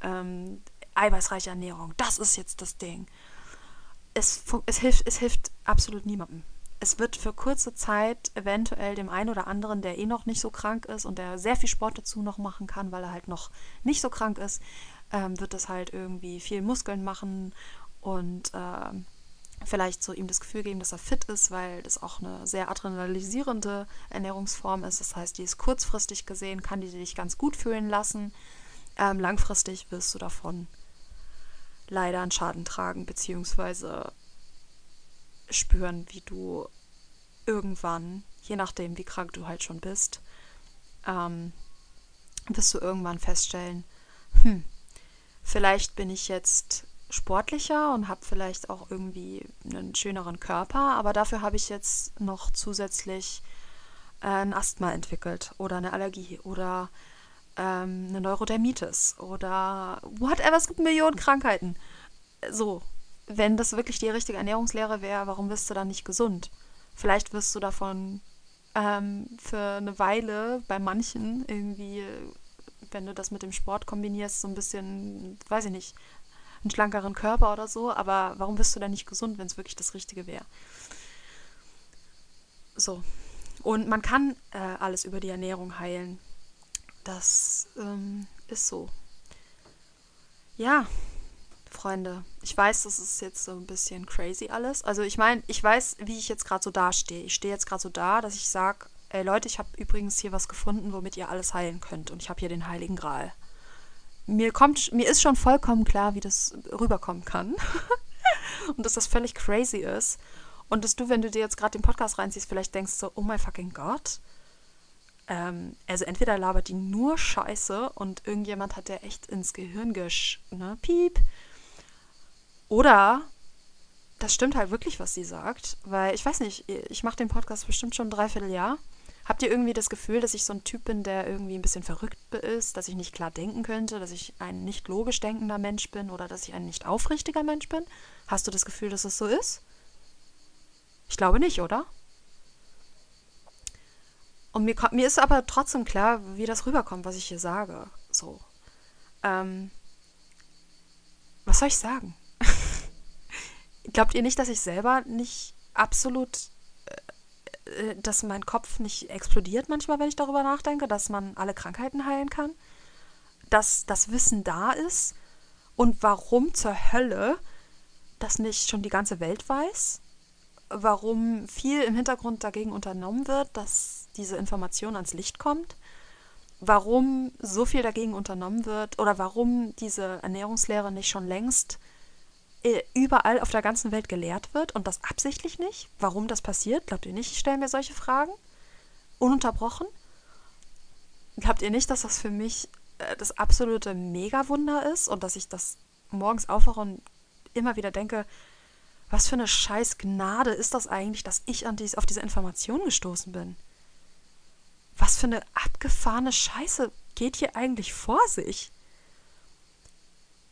Ähm, eiweißreiche Ernährung, das ist jetzt das Ding. Es, es, hilft, es hilft absolut niemandem. Es wird für kurze Zeit eventuell dem einen oder anderen, der eh noch nicht so krank ist und der sehr viel Sport dazu noch machen kann, weil er halt noch nicht so krank ist, ähm, wird das halt irgendwie viel Muskeln machen und ähm, vielleicht so ihm das Gefühl geben, dass er fit ist, weil das auch eine sehr adrenalisierende Ernährungsform ist. Das heißt, die ist kurzfristig gesehen, kann die dich ganz gut fühlen lassen. Ähm, langfristig wirst du davon leider einen Schaden tragen, beziehungsweise spüren, wie du irgendwann, je nachdem, wie krank du halt schon bist, ähm, wirst du irgendwann feststellen, hm, vielleicht bin ich jetzt sportlicher und habe vielleicht auch irgendwie einen schöneren Körper, aber dafür habe ich jetzt noch zusätzlich äh, ein Asthma entwickelt oder eine Allergie oder ähm, eine Neurodermitis oder whatever, es gibt Millionen Krankheiten. So, wenn das wirklich die richtige Ernährungslehre wäre, warum wirst du dann nicht gesund? Vielleicht wirst du davon ähm, für eine Weile bei manchen irgendwie, wenn du das mit dem Sport kombinierst, so ein bisschen, weiß ich nicht, einen schlankeren Körper oder so, aber warum wirst du dann nicht gesund, wenn es wirklich das Richtige wäre? So, Und man kann äh, alles über die Ernährung heilen. Das ähm, ist so. Ja, Freunde, ich weiß, das ist jetzt so ein bisschen crazy alles. Also ich meine, ich weiß, wie ich jetzt gerade so dastehe. Ich stehe jetzt gerade so da, dass ich sage, ey Leute, ich habe übrigens hier was gefunden, womit ihr alles heilen könnt. Und ich habe hier den Heiligen Gral. Mir kommt, mir ist schon vollkommen klar, wie das rüberkommen kann. und dass das völlig crazy ist. Und dass du, wenn du dir jetzt gerade den Podcast reinziehst, vielleicht denkst so, oh my fucking Gott. Ähm, also entweder labert die nur Scheiße und irgendjemand hat der echt ins Gehirn gesch... Ne, piep. Oder das stimmt halt wirklich, was sie sagt. Weil ich weiß nicht, ich mache den Podcast bestimmt schon ein Dreivierteljahr. Habt ihr irgendwie das Gefühl, dass ich so ein Typ bin, der irgendwie ein bisschen verrückt ist, dass ich nicht klar denken könnte, dass ich ein nicht logisch denkender Mensch bin oder dass ich ein nicht aufrichtiger Mensch bin? Hast du das Gefühl, dass es so ist? Ich glaube nicht, oder? Und mir, mir ist aber trotzdem klar, wie das rüberkommt, was ich hier sage. So. Ähm, was soll ich sagen? Glaubt ihr nicht, dass ich selber nicht absolut, äh, äh, dass mein Kopf nicht explodiert manchmal, wenn ich darüber nachdenke, dass man alle Krankheiten heilen kann? Dass das Wissen da ist? Und warum zur Hölle das nicht schon die ganze Welt weiß? Warum viel im Hintergrund dagegen unternommen wird, dass diese Information ans Licht kommt? Warum so viel dagegen unternommen wird oder warum diese Ernährungslehre nicht schon längst äh, überall auf der ganzen Welt gelehrt wird und das absichtlich nicht. Warum das passiert, glaubt ihr nicht? Ich stelle mir solche Fragen. Ununterbrochen. Glaubt ihr nicht, dass das für mich äh, das absolute Megawunder ist und dass ich das morgens aufwache und immer wieder denke, was für eine scheiß Gnade ist das eigentlich, dass ich an dies, auf diese Information gestoßen bin? Was für eine abgefahrene Scheiße geht hier eigentlich vor sich?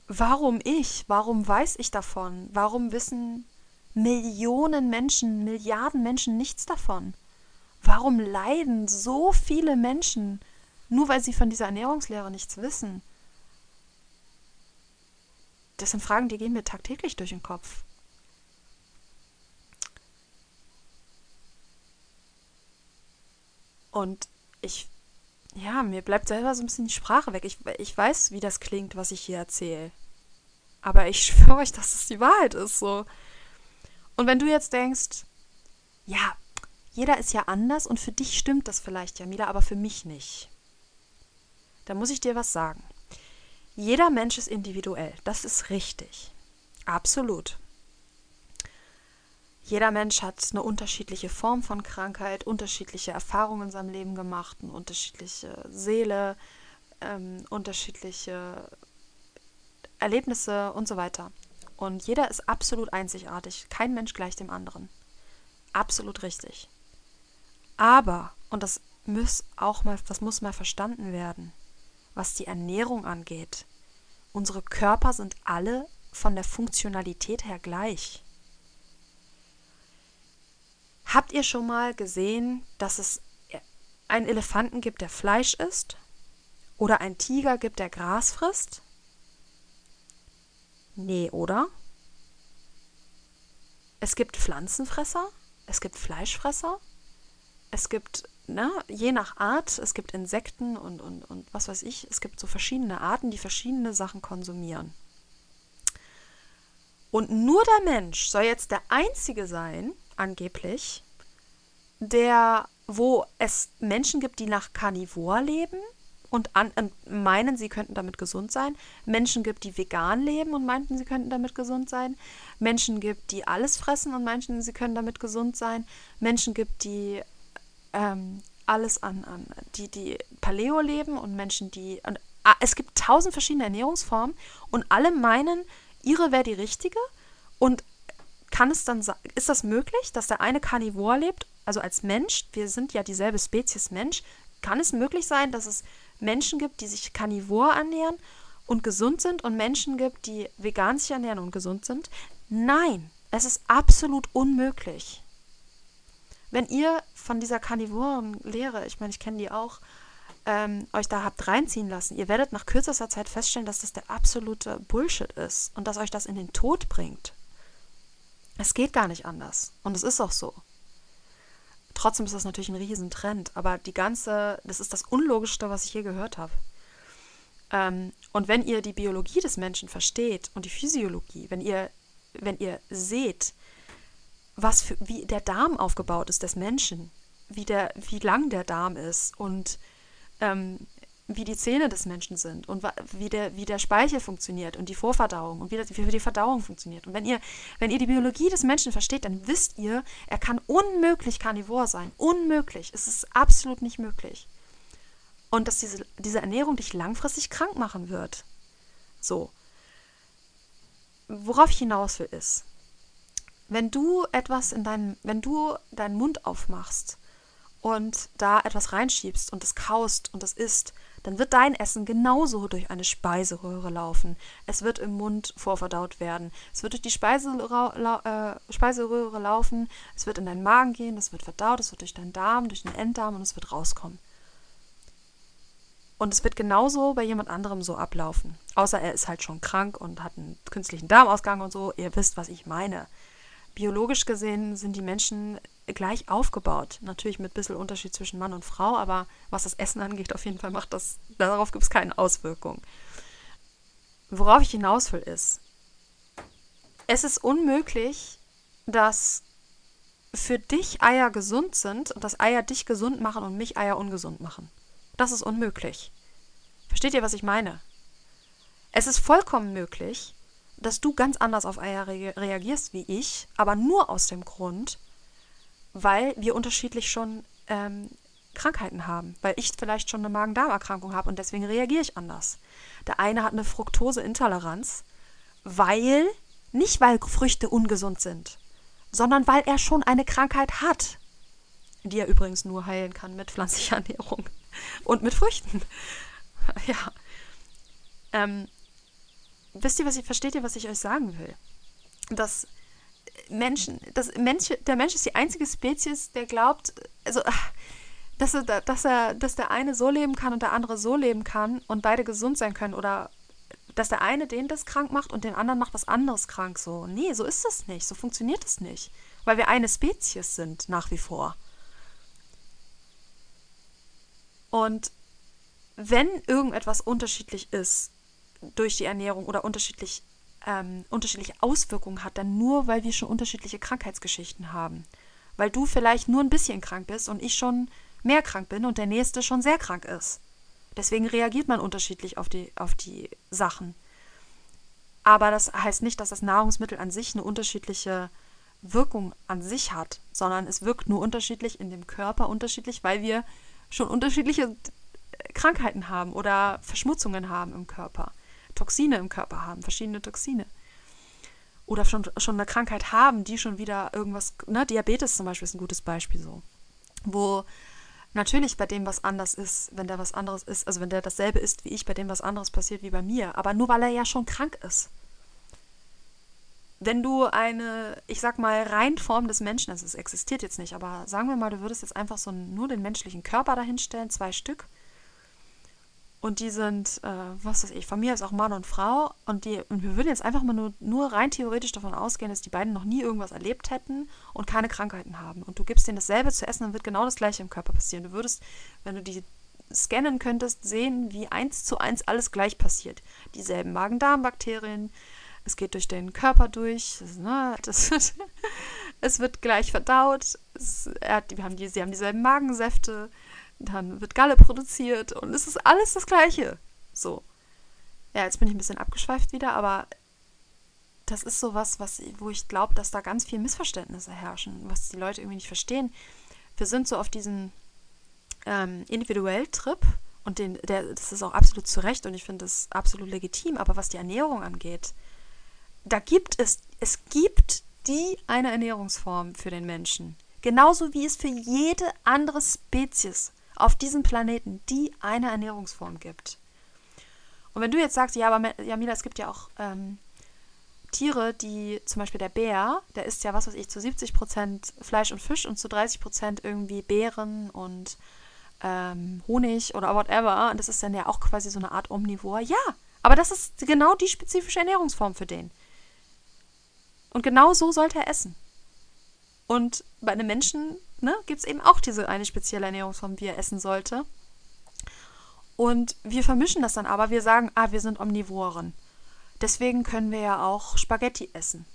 Warum ich? Warum weiß ich davon? Warum wissen Millionen Menschen, Milliarden Menschen nichts davon? Warum leiden so viele Menschen, nur weil sie von dieser Ernährungslehre nichts wissen? Das sind Fragen, die gehen mir tagtäglich durch den Kopf. Und ich, ja, mir bleibt selber so ein bisschen die Sprache weg. Ich, ich weiß, wie das klingt, was ich hier erzähle. Aber ich schwöre euch, dass das die Wahrheit ist so. Und wenn du jetzt denkst, ja, jeder ist ja anders und für dich stimmt das vielleicht, Jamila, aber für mich nicht. Da muss ich dir was sagen. Jeder Mensch ist individuell, das ist richtig. Absolut. Jeder Mensch hat eine unterschiedliche Form von Krankheit, unterschiedliche Erfahrungen in seinem Leben gemacht, eine unterschiedliche Seele, ähm, unterschiedliche Erlebnisse und so weiter. Und jeder ist absolut einzigartig. Kein Mensch gleich dem anderen. Absolut richtig. Aber, und das muss auch mal, das muss mal verstanden werden, was die Ernährung angeht. Unsere Körper sind alle von der Funktionalität her gleich. Habt ihr schon mal gesehen, dass es einen Elefanten gibt, der Fleisch isst? Oder einen Tiger gibt, der Gras frisst? Nee, oder? Es gibt Pflanzenfresser, es gibt Fleischfresser, es gibt, ne, je nach Art, es gibt Insekten und, und, und was weiß ich, es gibt so verschiedene Arten, die verschiedene Sachen konsumieren. Und nur der Mensch soll jetzt der Einzige sein, angeblich, der, wo es Menschen gibt, die nach Karnivor leben und, an, und meinen, sie könnten damit gesund sein. Menschen gibt, die vegan leben und meinten, sie könnten damit gesund sein. Menschen gibt, die alles fressen und meinten, sie können damit gesund sein. Menschen gibt, die ähm, alles an, an die, die Paleo leben und Menschen, die. Und, ah, es gibt tausend verschiedene Ernährungsformen und alle meinen, ihre wäre die richtige. Und kann es dann ist das möglich, dass der eine Karnivor lebt, also als Mensch, wir sind ja dieselbe Spezies Mensch, kann es möglich sein, dass es Menschen gibt, die sich karnivor ernähren und gesund sind und Menschen gibt, die vegan sich ernähren und gesund sind? Nein, es ist absolut unmöglich. Wenn ihr von dieser karnivoren Lehre, ich meine, ich kenne die auch, ähm, euch da habt reinziehen lassen, ihr werdet nach kürzester Zeit feststellen, dass das der absolute Bullshit ist und dass euch das in den Tod bringt. Es geht gar nicht anders. Und es ist auch so. trotzdem ist das natürlich ein Riesentrend, aber die ganze, das ist das Unlogischste, was ich je gehört habe. Ähm, und wenn ihr die Biologie des Menschen versteht und die Physiologie, wenn ihr, wenn ihr seht, was für, wie der Darm aufgebaut ist des Menschen, wie, der, wie lang der Darm ist und ähm, wie die Zähne des Menschen sind und wie der, wie der Speichel funktioniert und die Vorverdauung und wie, das, wie die Verdauung funktioniert. Und wenn ihr, wenn ihr die Biologie des Menschen versteht, dann wisst ihr, er kann unmöglich karnivor sein. Unmöglich. Es ist absolut nicht möglich. Und dass diese, diese Ernährung dich langfristig krank machen wird. So. Worauf ich hinaus will, ist, wenn du etwas in deinem, wenn du deinen Mund aufmachst und da etwas reinschiebst und es kaust und es isst, dann wird dein Essen genauso durch eine Speiseröhre laufen. Es wird im Mund vorverdaut werden. Es wird durch die Speiseröhre, äh, Speiseröhre laufen. Es wird in deinen Magen gehen. Es wird verdaut. Es wird durch deinen Darm, durch den Enddarm und es wird rauskommen. Und es wird genauso bei jemand anderem so ablaufen. Außer er ist halt schon krank und hat einen künstlichen Darmausgang und so. Ihr wisst, was ich meine. Biologisch gesehen sind die Menschen gleich aufgebaut. Natürlich mit ein bisschen Unterschied zwischen Mann und Frau, aber was das Essen angeht, auf jeden Fall macht das, darauf gibt es keine Auswirkung. Worauf ich hinaus will, ist, es ist unmöglich, dass für dich Eier gesund sind und dass Eier dich gesund machen und mich Eier ungesund machen. Das ist unmöglich. Versteht ihr, was ich meine? Es ist vollkommen möglich, dass du ganz anders auf Eier re reagierst wie ich, aber nur aus dem Grund, weil wir unterschiedlich schon ähm, Krankheiten haben, weil ich vielleicht schon eine Magen-Darm-Erkrankung habe und deswegen reagiere ich anders. Der eine hat eine Fructoseintoleranz, weil, nicht weil Früchte ungesund sind, sondern weil er schon eine Krankheit hat, die er übrigens nur heilen kann mit pflanzlicher Ernährung und mit Früchten. ja. Ähm, wisst ihr, was ich, versteht ihr, was ich euch sagen will? Dass Menschen, das Mensch, der Mensch ist die einzige Spezies, der glaubt, also, dass er, dass er, dass der eine so leben kann und der andere so leben kann und beide gesund sein können oder dass der eine den das krank macht und den anderen macht was anderes krank. So, nee, so ist das nicht, so funktioniert es nicht, weil wir eine Spezies sind nach wie vor. Und wenn irgendetwas unterschiedlich ist durch die Ernährung oder unterschiedlich ähm, unterschiedliche Auswirkungen hat, dann nur, weil wir schon unterschiedliche Krankheitsgeschichten haben. Weil du vielleicht nur ein bisschen krank bist und ich schon mehr krank bin und der nächste schon sehr krank ist. Deswegen reagiert man unterschiedlich auf die, auf die Sachen. Aber das heißt nicht, dass das Nahrungsmittel an sich eine unterschiedliche Wirkung an sich hat, sondern es wirkt nur unterschiedlich in dem Körper unterschiedlich, weil wir schon unterschiedliche Krankheiten haben oder Verschmutzungen haben im Körper. Toxine im Körper haben, verschiedene Toxine. Oder schon, schon eine Krankheit haben, die schon wieder irgendwas, ne, Diabetes zum Beispiel ist ein gutes Beispiel so. Wo natürlich bei dem was anders ist, wenn der was anderes ist, also wenn der dasselbe ist wie ich, bei dem was anderes passiert wie bei mir, aber nur weil er ja schon krank ist. Wenn du eine, ich sag mal, Reinform des Menschen, also es existiert jetzt nicht, aber sagen wir mal, du würdest jetzt einfach so nur den menschlichen Körper dahinstellen, zwei Stück, und die sind, äh, was weiß ich, von mir ist auch Mann und Frau. Und, die, und wir würden jetzt einfach mal nur, nur rein theoretisch davon ausgehen, dass die beiden noch nie irgendwas erlebt hätten und keine Krankheiten haben. Und du gibst denen dasselbe zu essen, dann wird genau das gleiche im Körper passieren. Du würdest, wenn du die scannen könntest, sehen, wie eins zu eins alles gleich passiert. Dieselben Magen-Darm-Bakterien, es geht durch den Körper durch, das, ne, das, es wird gleich verdaut, es, er, wir haben die, sie haben dieselben Magensäfte, dann wird Galle produziert und es ist alles das Gleiche. So. Ja, jetzt bin ich ein bisschen abgeschweift wieder, aber das ist so was, wo ich glaube, dass da ganz viel Missverständnisse herrschen, was die Leute irgendwie nicht verstehen. Wir sind so auf diesen ähm, individuell Trip und den, der, das ist auch absolut zu Recht und ich finde das absolut legitim, aber was die Ernährung angeht, da gibt es, es gibt die eine Ernährungsform für den Menschen. Genauso wie es für jede andere Spezies auf diesem Planeten, die eine Ernährungsform gibt. Und wenn du jetzt sagst, ja, aber Jamila, es gibt ja auch ähm, Tiere, die, zum Beispiel der Bär, der isst ja, was weiß ich, zu 70 Prozent Fleisch und Fisch und zu 30 Prozent irgendwie Beeren und ähm, Honig oder whatever. Und das ist dann ja auch quasi so eine Art Omnivor. Ja, aber das ist genau die spezifische Ernährungsform für den. Und genau so sollte er essen. Und bei einem Menschen ne, gibt es eben auch diese eine spezielle Ernährungsform, die er essen sollte. Und wir vermischen das dann aber. Wir sagen, ah, wir sind Omnivoren. Deswegen können wir ja auch Spaghetti essen.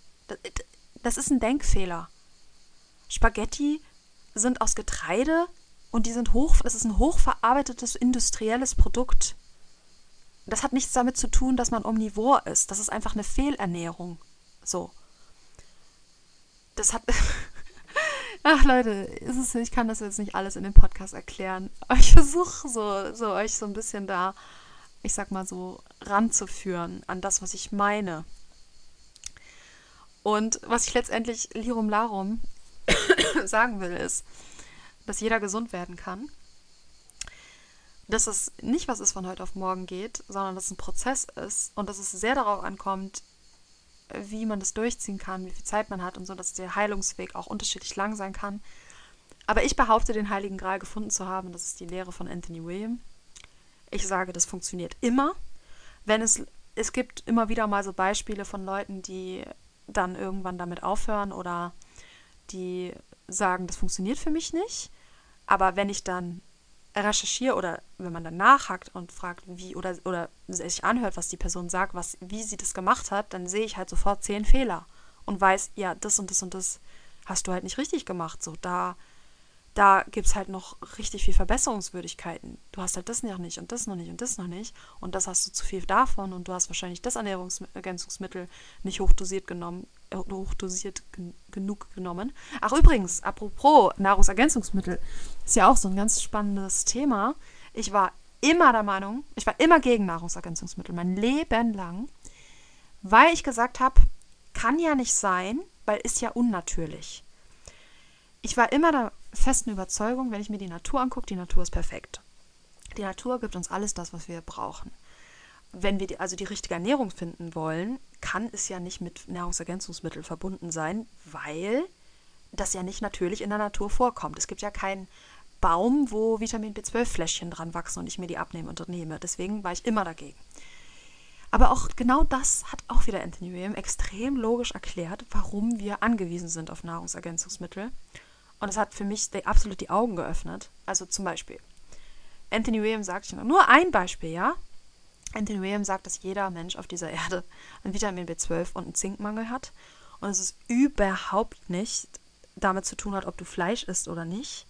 Das ist ein Denkfehler. Spaghetti sind aus Getreide und die sind hoch, es ist ein hochverarbeitetes industrielles Produkt. Das hat nichts damit zu tun, dass man omnivor ist. Das ist einfach eine Fehlernährung. So. Das hat. Ach Leute, ist ich kann das jetzt nicht alles in dem Podcast erklären. Aber ich versuche so, so euch so ein bisschen da, ich sag mal so, ranzuführen an das, was ich meine. Und was ich letztendlich Lirum Larum sagen will, ist, dass jeder gesund werden kann. Dass es nicht was ist von heute auf morgen geht, sondern dass es ein Prozess ist und dass es sehr darauf ankommt, wie man das durchziehen kann, wie viel Zeit man hat und so, dass der Heilungsweg auch unterschiedlich lang sein kann. Aber ich behaupte, den Heiligen Gral gefunden zu haben. Das ist die Lehre von Anthony William. Ich sage, das funktioniert immer. Wenn es, es gibt immer wieder mal so Beispiele von Leuten, die dann irgendwann damit aufhören oder die sagen, das funktioniert für mich nicht. Aber wenn ich dann recherchiere oder wenn man dann nachhakt und fragt, wie oder, oder sich anhört, was die Person sagt, was, wie sie das gemacht hat, dann sehe ich halt sofort zehn Fehler und weiß, ja, das und das und das hast du halt nicht richtig gemacht. So, da da gibt es halt noch richtig viel Verbesserungswürdigkeiten. Du hast halt das noch nicht und das noch nicht und das noch nicht und das hast du zu viel davon und du hast wahrscheinlich das Ernährungsergänzungsmittel nicht hochdosiert genommen, äh, hochdosiert gen genug genommen. Ach übrigens, apropos Nahrungsergänzungsmittel, ist ja auch so ein ganz spannendes Thema. Ich war immer der Meinung, ich war immer gegen Nahrungsergänzungsmittel, mein Leben lang, weil ich gesagt habe, kann ja nicht sein, weil ist ja unnatürlich. Ich war immer der festen Überzeugung, wenn ich mir die Natur angucke, die Natur ist perfekt. Die Natur gibt uns alles das, was wir brauchen. Wenn wir die, also die richtige Ernährung finden wollen, kann es ja nicht mit Nahrungsergänzungsmitteln verbunden sein, weil das ja nicht natürlich in der Natur vorkommt. Es gibt ja keinen Baum, wo Vitamin B12-Fläschchen dran wachsen und ich mir die abnehme und nehme. Deswegen war ich immer dagegen. Aber auch genau das hat auch wieder Anthony William extrem logisch erklärt, warum wir angewiesen sind auf Nahrungsergänzungsmittel und es hat für mich die, absolut die Augen geöffnet. Also zum Beispiel, Anthony Williams sagt, nur ein Beispiel, ja? Anthony Williams sagt, dass jeder Mensch auf dieser Erde einen Vitamin B12 und einen Zinkmangel hat. Und es ist überhaupt nicht damit zu tun hat, ob du Fleisch isst oder nicht,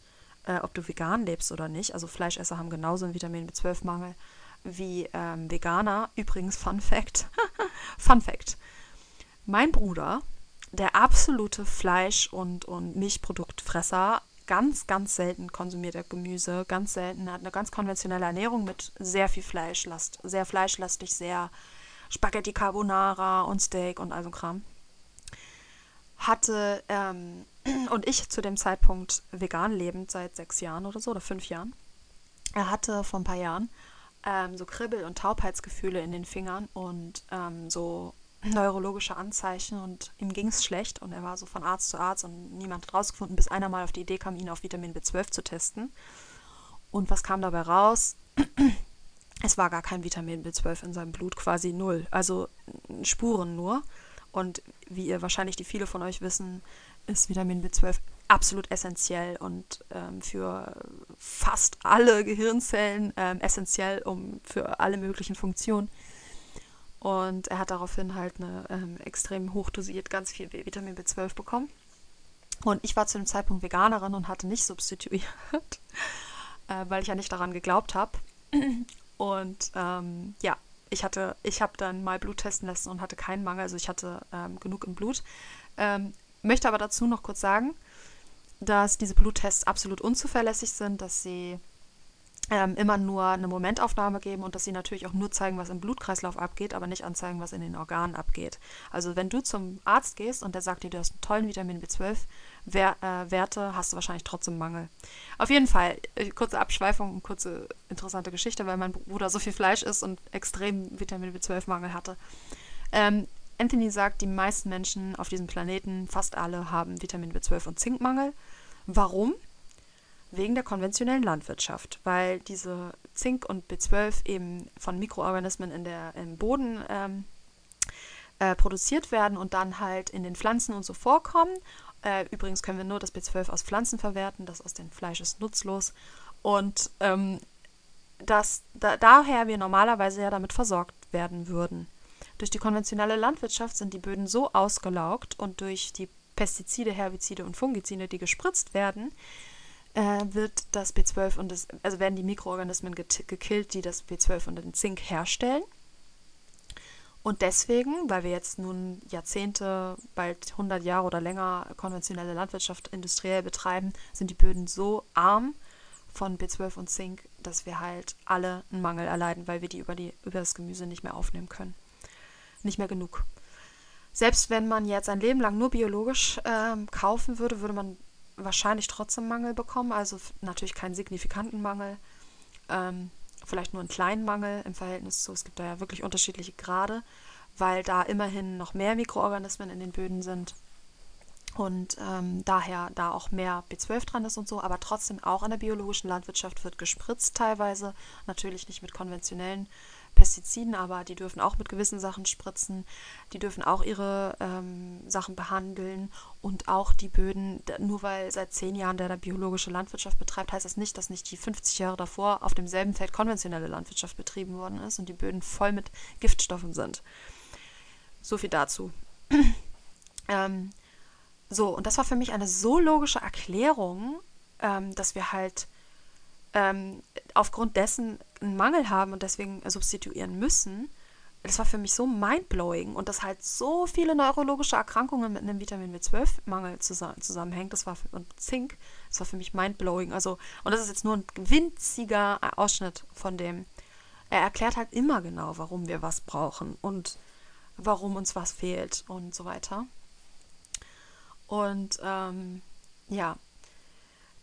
äh, ob du vegan lebst oder nicht. Also Fleischesser haben genauso einen Vitamin B12-Mangel wie ähm, Veganer. Übrigens, Fun Fact. Fun Fact. Mein Bruder der absolute Fleisch- und, und Milchproduktfresser. Ganz, ganz selten konsumiert er Gemüse, ganz selten. Hat eine ganz konventionelle Ernährung mit sehr viel Fleischlast, sehr fleischlastig, sehr Spaghetti Carbonara und Steak und all so Kram. Hatte, ähm, und ich zu dem Zeitpunkt vegan lebend seit sechs Jahren oder so, oder fünf Jahren. Er hatte vor ein paar Jahren ähm, so Kribbel- und Taubheitsgefühle in den Fingern und ähm, so neurologische Anzeichen und ihm ging es schlecht und er war so von Arzt zu Arzt und niemand hat rausgefunden, bis einer mal auf die Idee kam, ihn auf Vitamin B12 zu testen. Und was kam dabei raus? Es war gar kein Vitamin B12 in seinem Blut, quasi null. Also Spuren nur. Und wie ihr wahrscheinlich die viele von euch wissen, ist Vitamin B12 absolut essentiell und ähm, für fast alle Gehirnzellen ähm, essentiell, um für alle möglichen Funktionen. Und er hat daraufhin halt eine ähm, extrem hochdosiert ganz viel Vitamin B12 bekommen. Und ich war zu dem Zeitpunkt Veganerin und hatte nicht substituiert, äh, weil ich ja nicht daran geglaubt habe. Und ähm, ja, ich hatte, ich habe dann mal Blut testen lassen und hatte keinen Mangel, also ich hatte ähm, genug im Blut. Ähm, möchte aber dazu noch kurz sagen, dass diese Bluttests absolut unzuverlässig sind, dass sie ähm, immer nur eine Momentaufnahme geben und dass sie natürlich auch nur zeigen, was im Blutkreislauf abgeht, aber nicht anzeigen, was in den Organen abgeht. Also wenn du zum Arzt gehst und der sagt dir, du hast einen tollen Vitamin B12-Werte, äh, hast du wahrscheinlich trotzdem Mangel. Auf jeden Fall, äh, kurze Abschweifung kurze interessante Geschichte, weil mein Bruder so viel Fleisch isst und extrem Vitamin B12-Mangel hatte. Ähm, Anthony sagt, die meisten Menschen auf diesem Planeten, fast alle, haben Vitamin B12 und Zinkmangel. Warum? Wegen der konventionellen Landwirtschaft, weil diese Zink und B12 eben von Mikroorganismen in der, im Boden ähm, äh, produziert werden und dann halt in den Pflanzen und so vorkommen Äh, übrigens können wir nur das B12 aus Pflanzen verwerten, das aus dem Fleisch ist nutzlos. Und ähm, dass da, daher wir normalerweise ja damit versorgt werden würden. Durch die konventionelle Landwirtschaft sind die Böden so ausgelaugt und durch die Pestizide, Herbizide und Fungizide, die gespritzt werden, äh, wird das B12 und das, also werden die Mikroorganismen gekillt, die das B12 und den Zink herstellen. Und deswegen, weil wir jetzt nun Jahrzehnte, bald 100 Jahre oder länger konventionelle Landwirtschaft industriell betreiben, sind die Böden so arm von B12 und Zink, dass wir halt alle einen Mangel erleiden, weil wir die über, die, über das Gemüse nicht mehr aufnehmen können. Nicht mehr genug. Selbst wenn man jetzt ein Leben lang nur biologisch ähm, kaufen würde, würde man wahrscheinlich trotzdem Mangel bekommen. Also natürlich keinen signifikanten Mangel. Ähm, vielleicht nur einen kleinen Mangel im Verhältnis zu, es gibt da ja wirklich unterschiedliche Grade, weil da immerhin noch mehr Mikroorganismen in den Böden sind und ähm, daher da auch mehr B12 dran ist und so, aber trotzdem auch in der biologischen Landwirtschaft wird gespritzt teilweise, natürlich nicht mit konventionellen Pestiziden, aber die dürfen auch mit gewissen Sachen spritzen, die dürfen auch ihre ähm, Sachen behandeln und auch die Böden, nur weil seit zehn Jahren der da biologische Landwirtschaft betreibt, heißt das nicht, dass nicht die 50 Jahre davor auf demselben Feld konventionelle Landwirtschaft betrieben worden ist und die Böden voll mit Giftstoffen sind. So viel dazu. ähm, so, und das war für mich eine so logische Erklärung, ähm, dass wir halt ähm, aufgrund dessen einen Mangel haben und deswegen substituieren müssen. Das war für mich so mindblowing und dass halt so viele neurologische Erkrankungen mit einem Vitamin B12-Mangel zusammen, zusammenhängt, das war für, und Zink, das war für mich mindblowing. Also, und das ist jetzt nur ein winziger Ausschnitt von dem. Er erklärt halt immer genau, warum wir was brauchen und warum uns was fehlt und so weiter. Und ähm, ja,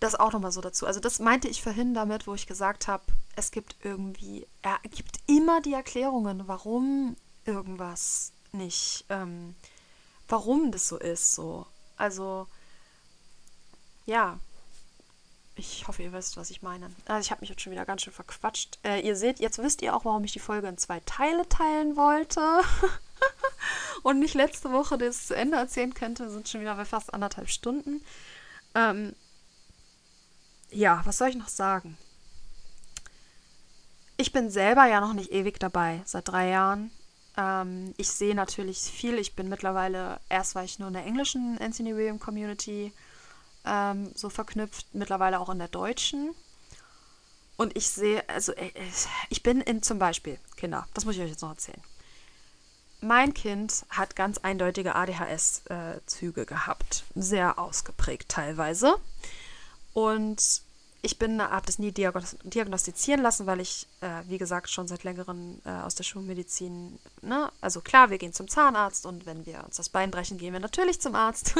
das auch nochmal so dazu. Also das meinte ich vorhin damit, wo ich gesagt habe, es gibt irgendwie, er gibt immer die Erklärungen, warum irgendwas nicht, ähm, warum das so ist, so. Also, ja, ich hoffe, ihr wisst, was ich meine. Also ich habe mich jetzt schon wieder ganz schön verquatscht. Äh, ihr seht, jetzt wisst ihr auch, warum ich die Folge in zwei Teile teilen wollte. und nicht letzte Woche das zu Ende erzählen könnte, sind schon wieder bei fast anderthalb Stunden. Ähm, ja, was soll ich noch sagen? Ich bin selber ja noch nicht ewig dabei, seit drei Jahren. Ähm, ich sehe natürlich viel. Ich bin mittlerweile, erst war ich nur in der englischen Anthony William Community ähm, so verknüpft, mittlerweile auch in der deutschen. Und ich sehe, also äh, ich bin in zum Beispiel, Kinder, das muss ich euch jetzt noch erzählen mein Kind hat ganz eindeutige ADHS-Züge gehabt, sehr ausgeprägt teilweise. Und ich bin, habe das nie diagnostizieren lassen, weil ich, äh, wie gesagt, schon seit längerem äh, aus der Schulmedizin, ne, also klar, wir gehen zum Zahnarzt und wenn wir uns das Bein brechen, gehen wir natürlich zum Arzt.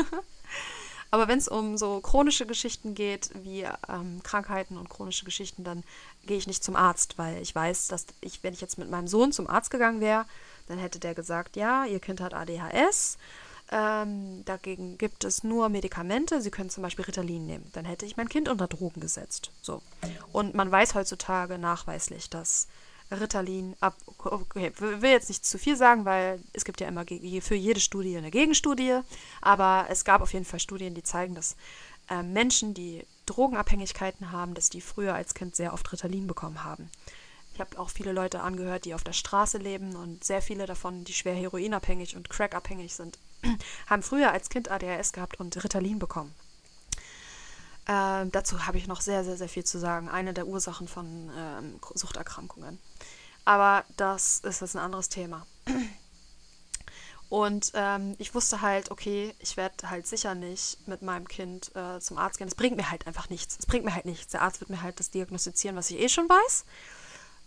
Aber wenn es um so chronische Geschichten geht, wie ähm, Krankheiten und chronische Geschichten, dann gehe ich nicht zum Arzt, weil ich weiß, dass ich, wenn ich jetzt mit meinem Sohn zum Arzt gegangen wäre, dann hätte der gesagt, ja, ihr Kind hat ADHS. Ähm, dagegen gibt es nur Medikamente. Sie können zum Beispiel Ritalin nehmen. Dann hätte ich mein Kind unter Drogen gesetzt. So. Und man weiß heutzutage nachweislich, dass Ritalin ab. Okay, will jetzt nicht zu viel sagen, weil es gibt ja immer für jede Studie eine Gegenstudie. Aber es gab auf jeden Fall Studien, die zeigen, dass äh, Menschen, die Drogenabhängigkeiten haben, dass die früher als Kind sehr oft Ritalin bekommen haben. Ich habe auch viele Leute angehört, die auf der Straße leben und sehr viele davon, die schwer heroinabhängig und crackabhängig sind, haben früher als Kind ADHS gehabt und Ritalin bekommen. Ähm, dazu habe ich noch sehr, sehr, sehr viel zu sagen. Eine der Ursachen von ähm, Suchterkrankungen. Aber das ist jetzt ein anderes Thema. Und ähm, ich wusste halt, okay, ich werde halt sicher nicht mit meinem Kind äh, zum Arzt gehen. Es bringt mir halt einfach nichts. Es bringt mir halt nichts. Der Arzt wird mir halt das diagnostizieren, was ich eh schon weiß.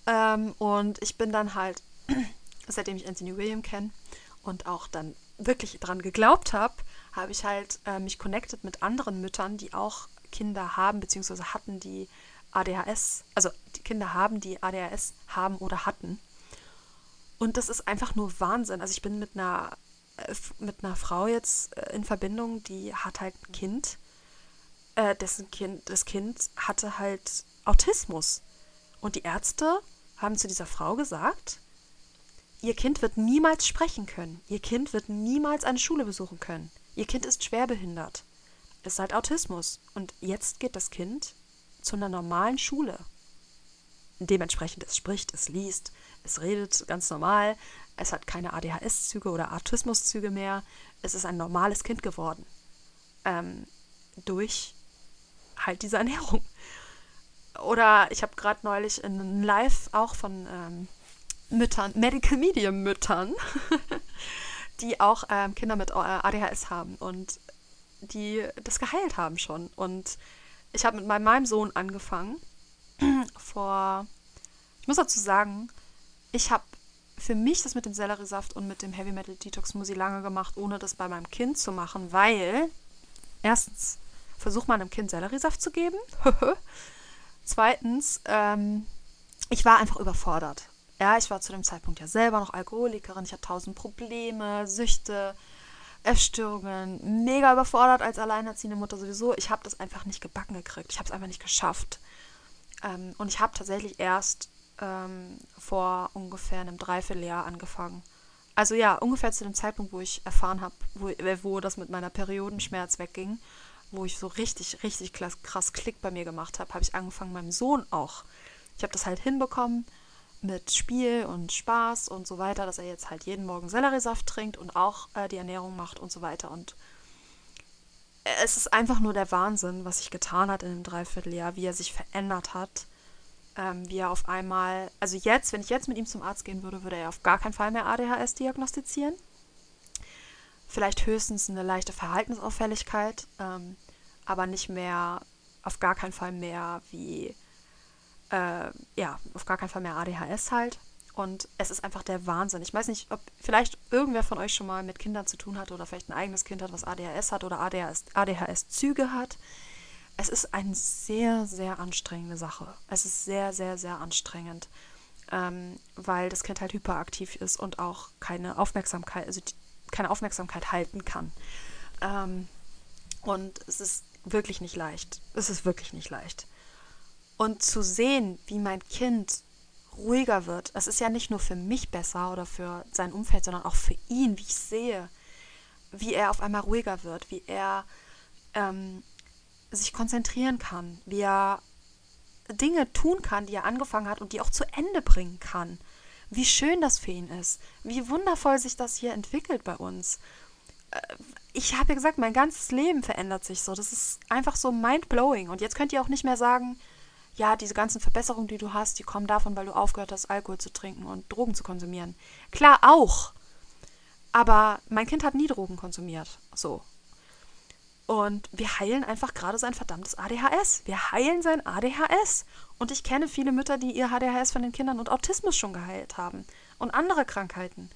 Ähm, und ich bin dann halt, seitdem ich Anthony William kenne und auch dann wirklich dran geglaubt habe, habe ich halt äh, mich connected mit anderen Müttern, die auch Kinder haben, beziehungsweise hatten, die ADHS, also die Kinder haben, die ADHS haben oder hatten. Und das ist einfach nur Wahnsinn. Also ich bin mit einer, äh, mit einer Frau jetzt äh, in Verbindung, die hat halt ein Kind, äh, dessen Kind, das Kind hatte halt Autismus. Und die Ärzte haben zu dieser Frau gesagt, ihr Kind wird niemals sprechen können. Ihr Kind wird niemals eine Schule besuchen können. Ihr Kind ist schwerbehindert. ist halt Autismus. Und jetzt geht das Kind zu einer normalen Schule. Dementsprechend es spricht, es liest, es redet ganz normal, es hat keine ADHS-Züge oder Autismus-Züge mehr. Es ist ein normales Kind geworden. Ähm, durch halt diese Ernährung. Oder ich habe gerade neulich in Live auch von ähm, Müttern, Medical Medium Müttern, die auch ähm, Kinder mit äh, ADHS haben und die das geheilt haben schon. Und ich habe mit meinem Sohn angefangen vor, ich muss dazu sagen, ich habe für mich das mit dem Selleriesaft und mit dem Heavy Metal Detox Smoothie lange gemacht, ohne das bei meinem Kind zu machen, weil erstens versucht man einem Kind Selleriesaft zu geben. Zweitens, ähm, ich war einfach überfordert. Ja, ich war zu dem Zeitpunkt ja selber noch Alkoholikerin, ich hatte tausend Probleme, Süchte, Essstörungen, mega überfordert als alleinerziehende Mutter sowieso. Ich habe das einfach nicht gebacken gekriegt. Ich habe es einfach nicht geschafft. Ähm, und ich habe tatsächlich erst ähm, vor ungefähr einem Dreivierteljahr angefangen. Also ja, ungefähr zu dem Zeitpunkt, wo ich erfahren habe, wo, äh, wo das mit meiner Periodenschmerz wegging, wo ich so richtig, richtig krass, krass Klick bei mir gemacht habe, habe ich angefangen, meinem Sohn auch. Ich habe das halt hinbekommen mit Spiel und Spaß und so weiter, dass er jetzt halt jeden Morgen Selleriesaft trinkt und auch äh, die Ernährung macht und so weiter. Und es ist einfach nur der Wahnsinn, was sich getan hat in einem Dreivierteljahr, wie er sich verändert hat ähm, wie er auf einmal, also jetzt, wenn ich jetzt mit ihm zum Arzt gehen würde, würde er auf gar keinen Fall mehr ADHS diagnostizieren. Vielleicht höchstens eine leichte Verhaltensauffälligkeit, ähm, aber nicht mehr, auf gar keinen Fall mehr wie, äh, ja, auf gar keinen Fall mehr ADHS halt. Und es ist einfach der Wahnsinn. Ich weiß nicht, ob vielleicht irgendwer von euch schon mal mit Kindern zu tun hat oder vielleicht ein eigenes Kind hat, was ADHS hat oder ADHS-Züge ADHS hat es ist eine sehr, sehr anstrengende Sache. Es ist sehr, sehr, sehr anstrengend, ähm, weil das Kind halt hyperaktiv ist und auch keine Aufmerksamkeit, also die, keine Aufmerksamkeit halten kann. Ähm, und es ist wirklich nicht leicht. Es ist wirklich nicht leicht. Und zu sehen, wie mein Kind ruhiger wird, es ist ja nicht nur für mich besser oder für sein Umfeld, sondern auch für ihn, wie ich sehe, wie er auf einmal ruhiger wird, wie er ähm, sich konzentrieren kann, wie er Dinge tun kann, die er angefangen hat und die auch zu Ende bringen kann. Wie schön das für ihn ist, wie wundervoll sich das hier entwickelt bei uns. Äh, ich habe ja gesagt, mein ganzes Leben verändert sich so. Das ist einfach so mind-blowing. Und jetzt könnt ihr auch nicht mehr sagen, ja, diese ganzen Verbesserungen, die du hast, die kommen davon, weil du aufgehört hast, Alkohol zu trinken und Drogen zu konsumieren. Klar auch. Aber mein Kind hat nie Drogen konsumiert. So. Und wir heilen einfach gerade sein verdammtes ADHS. Wir heilen sein ADHS. Und ich kenne viele Mütter, die ihr ADHS von den Kindern und Autismus schon geheilt haben. Und andere Krankheiten.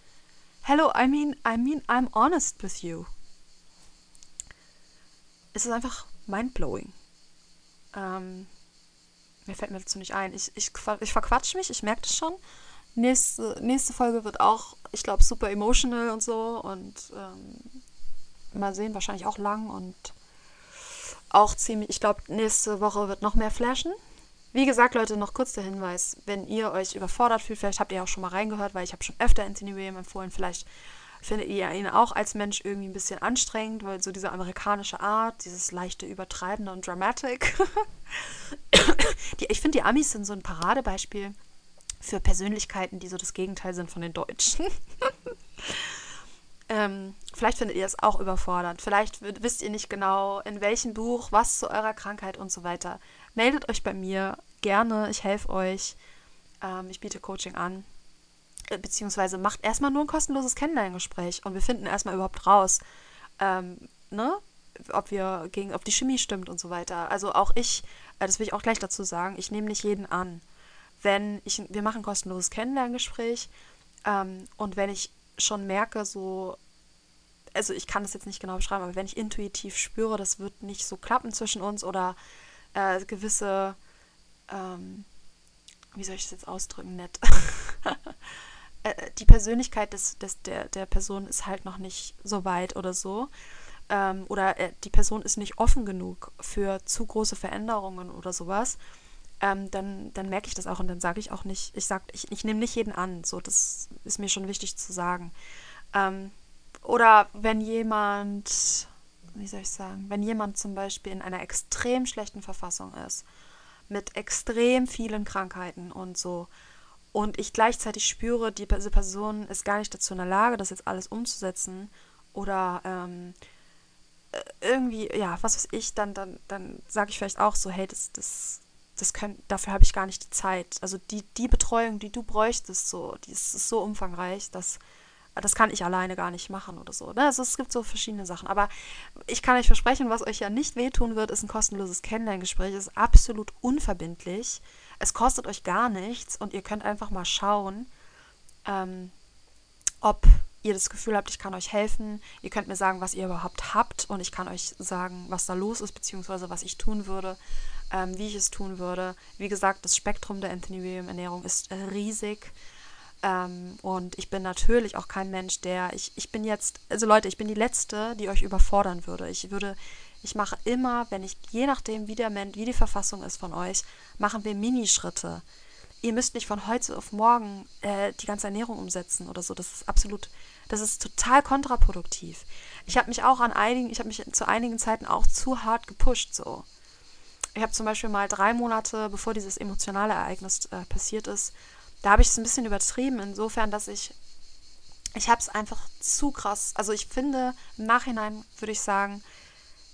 Hello, I mean, I mean, I'm honest with you. Es ist einfach mindblowing. Ähm, mir fällt mir dazu nicht ein. Ich, ich, ich verquatsch mich, ich merke das schon. Nächste, nächste Folge wird auch, ich glaube, super emotional und so. Und ähm, mal sehen, wahrscheinlich auch lang und auch ziemlich, ich glaube, nächste Woche wird noch mehr flashen. Wie gesagt, Leute, noch kurz der Hinweis, wenn ihr euch überfordert fühlt, vielleicht habt ihr auch schon mal reingehört, weil ich habe schon öfter Anthony William empfohlen, vielleicht findet ihr ihn auch als Mensch irgendwie ein bisschen anstrengend, weil so diese amerikanische Art, dieses leichte Übertreibende und Dramatic. die, ich finde, die Amis sind so ein Paradebeispiel für Persönlichkeiten, die so das Gegenteil sind von den Deutschen. Ähm, vielleicht findet ihr es auch überfordernd. Vielleicht wisst ihr nicht genau, in welchem Buch, was zu eurer Krankheit und so weiter. Meldet euch bei mir gerne. Ich helfe euch. Ähm, ich biete Coaching an. Äh, beziehungsweise macht erstmal nur ein kostenloses Kennenlerngespräch und wir finden erstmal überhaupt raus, ähm, ne? ob wir gegen, ob die Chemie stimmt und so weiter. Also auch ich, äh, das will ich auch gleich dazu sagen, ich nehme nicht jeden an. Wenn ich, wir machen ein kostenloses Kennenlerngespräch ähm, und wenn ich schon merke, so, also ich kann das jetzt nicht genau beschreiben, aber wenn ich intuitiv spüre, das wird nicht so klappen zwischen uns oder äh, gewisse, ähm, wie soll ich das jetzt ausdrücken, nett. Äh, die Persönlichkeit des, des, der, der Person ist halt noch nicht so weit oder so. Ähm, oder äh, die Person ist nicht offen genug für zu große Veränderungen oder sowas. Ähm, dann, dann merke ich das auch und dann sage ich auch nicht, ich sage, ich, ich nehme nicht jeden an. So, das ist mir schon wichtig zu sagen. Ähm, oder wenn jemand wie soll ich sagen, wenn jemand zum Beispiel in einer extrem schlechten Verfassung ist, mit extrem vielen Krankheiten und so, und ich gleichzeitig spüre, die, diese Person ist gar nicht dazu in der Lage, das jetzt alles umzusetzen oder ähm, äh, irgendwie, ja, was weiß ich, dann, dann, dann sage ich vielleicht auch so, hey, das, das, das können, dafür habe ich gar nicht die Zeit. Also die, die Betreuung, die du bräuchtest, so, die ist, ist so umfangreich, dass das kann ich alleine gar nicht machen oder so. Ne? Also es gibt so verschiedene Sachen. Aber ich kann euch versprechen, was euch ja nicht wehtun wird, ist ein kostenloses Kennenlerngespräch. Es ist absolut unverbindlich. Es kostet euch gar nichts und ihr könnt einfach mal schauen, ähm, ob ihr das Gefühl habt, ich kann euch helfen. Ihr könnt mir sagen, was ihr überhaupt habt und ich kann euch sagen, was da los ist, beziehungsweise was ich tun würde, ähm, wie ich es tun würde. Wie gesagt, das Spektrum der Anthony William Ernährung ist riesig. Ähm, und ich bin natürlich auch kein Mensch, der, ich, ich bin jetzt, also Leute, ich bin die Letzte, die euch überfordern würde. Ich würde, ich mache immer, wenn ich, je nachdem, wie der Mensch, wie die Verfassung ist von euch, machen wir Minischritte. Ihr müsst nicht von heute auf morgen äh, die ganze Ernährung umsetzen oder so. Das ist absolut, das ist total kontraproduktiv. Ich habe mich auch an einigen, ich habe mich zu einigen Zeiten auch zu hart gepusht so. Ich habe zum Beispiel mal drei Monate, bevor dieses emotionale Ereignis äh, passiert ist, da habe ich es ein bisschen übertrieben, insofern, dass ich, ich habe es einfach zu krass, also ich finde, im Nachhinein würde ich sagen,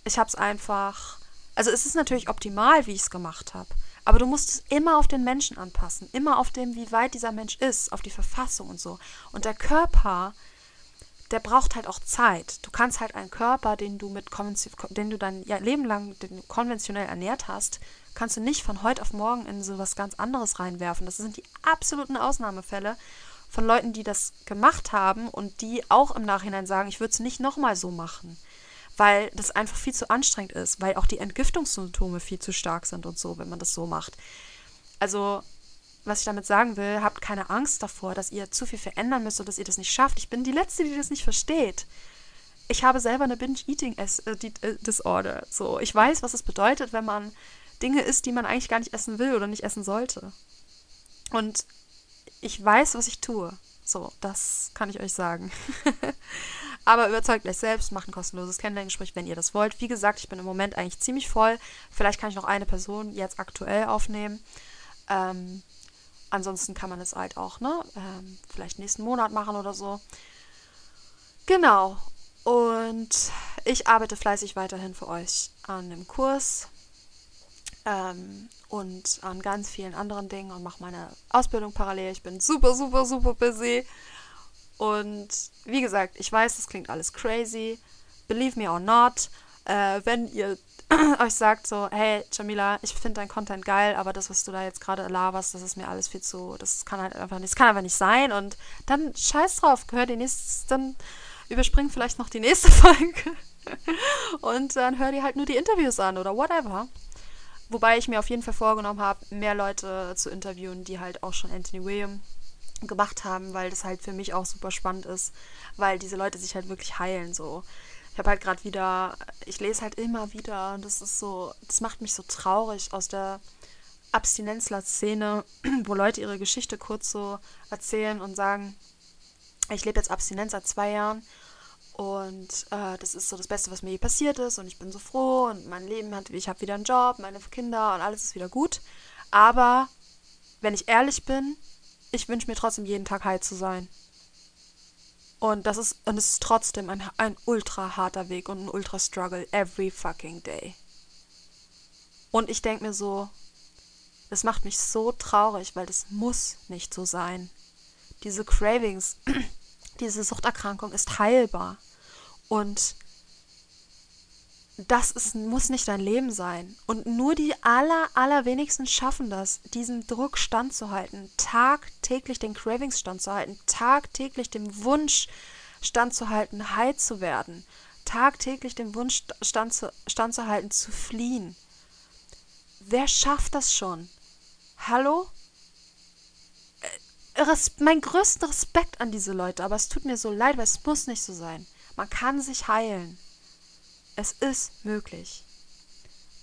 ich habe es einfach, also es ist natürlich optimal, wie ich es gemacht habe, aber du musst es immer auf den Menschen anpassen, immer auf dem, wie weit dieser Mensch ist, auf die Verfassung und so. Und der Körper, der braucht halt auch Zeit. Du kannst halt einen Körper, den du mit den du dein Leben lang konventionell ernährt hast, kannst du nicht von heute auf morgen in so was ganz anderes reinwerfen. Das sind die absoluten Ausnahmefälle von Leuten, die das gemacht haben und die auch im Nachhinein sagen, ich würde es nicht nochmal so machen, weil das einfach viel zu anstrengend ist, weil auch die Entgiftungssymptome viel zu stark sind und so, wenn man das so macht. Also, was ich damit sagen will, habt keine Angst davor, dass ihr zu viel verändern müsst oder dass ihr das nicht schafft. Ich bin die Letzte, die das nicht versteht. Ich habe selber eine Binge-Eating-Disorder. So, ich weiß, was es bedeutet, wenn man Dinge isst, die man eigentlich gar nicht essen will oder nicht essen sollte. Und ich weiß, was ich tue. So, das kann ich euch sagen. Aber überzeugt euch selbst, macht ein kostenloses Kennenlerngespräch, wenn ihr das wollt. Wie gesagt, ich bin im Moment eigentlich ziemlich voll. Vielleicht kann ich noch eine Person jetzt aktuell aufnehmen. Ähm, ansonsten kann man es halt auch, ne? Ähm, vielleicht nächsten Monat machen oder so. Genau. Und ich arbeite fleißig weiterhin für euch an dem Kurs ähm, und an ganz vielen anderen Dingen und mache meine Ausbildung parallel. Ich bin super, super, super busy. Und wie gesagt, ich weiß, das klingt alles crazy. Believe me or not. Äh, wenn ihr euch sagt so, hey Jamila, ich finde dein Content geil, aber das, was du da jetzt gerade laberst, das ist mir alles viel zu, das kann halt einfach nicht, das kann einfach nicht sein. Und dann scheiß drauf, hör die nächste, dann überspring vielleicht noch die nächste Folge. und dann hör dir halt nur die Interviews an oder whatever. Wobei ich mir auf jeden Fall vorgenommen habe, mehr Leute zu interviewen, die halt auch schon Anthony William gemacht haben, weil das halt für mich auch super spannend ist, weil diese Leute sich halt wirklich heilen so. Ich habe halt gerade wieder, ich lese halt immer wieder und das ist so, das macht mich so traurig aus der Abstinenzler-Szene, wo Leute ihre Geschichte kurz so erzählen und sagen, ich lebe jetzt Abstinenz seit zwei Jahren und äh, das ist so das Beste, was mir je passiert ist. Und ich bin so froh und mein Leben hat, ich habe wieder einen Job, meine Kinder und alles ist wieder gut. Aber wenn ich ehrlich bin, ich wünsche mir trotzdem jeden Tag heil zu sein. Und das ist, und es ist trotzdem ein, ein ultra harter Weg und ein ultra Struggle every fucking day. Und ich denke mir so, das macht mich so traurig, weil das muss nicht so sein. Diese Cravings, diese Suchterkrankung ist heilbar. Und das ist, muss nicht dein Leben sein. Und nur die aller, allerwenigsten schaffen das, diesem Druck standzuhalten, tagtäglich den Cravings standzuhalten, tagtäglich dem Wunsch standzuhalten, heil zu werden, tagtäglich dem Wunsch standzu, standzuhalten, zu fliehen. Wer schafft das schon? Hallo? Äh, mein größten Respekt an diese Leute, aber es tut mir so leid, weil es muss nicht so sein. Man kann sich heilen. Es ist möglich.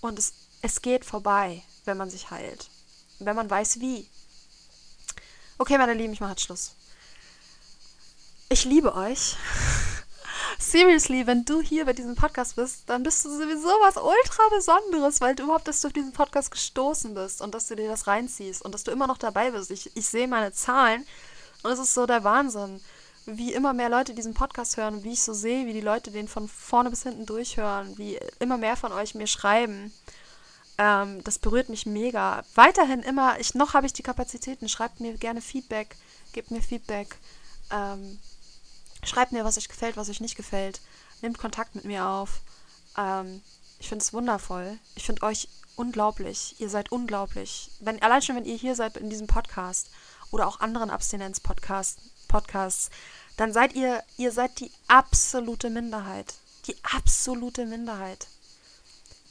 Und es, es geht vorbei, wenn man sich heilt. Wenn man weiß, wie. Okay, meine Lieben, ich mache jetzt Schluss. Ich liebe euch. seriously, wenn du hier bei diesem Podcast bist, dann bist du sowieso was ultra Besonderes, weil du überhaupt, du auf diesen Podcast gestoßen bist und dass du dir das reinziehst und dass du immer noch dabei bist. Ich, ich sehe meine Zahlen und es ist so der Wahnsinn, wie immer mehr Leute diesen Podcast hören, wie ich so sehe, wie die Leute den von vorne bis hinten durchhören, wie immer mehr von euch mir schreiben. Ähm, das berührt mich mega. Weiterhin immer, ich, noch habe ich die Kapazitäten, schreibt mir gerne Feedback, gebt mir Feedback. Ähm, Schreibt mir, was euch gefällt, was euch nicht gefällt. Nehmt Kontakt mit mir auf. Ähm, ich finde es wundervoll. Ich finde euch unglaublich. Ihr seid unglaublich. Wenn, allein schon, wenn ihr hier seid in diesem Podcast oder auch anderen Abstinenz-Podcasts, Podcasts, dann seid ihr, ihr seid die absolute Minderheit. Die absolute Minderheit.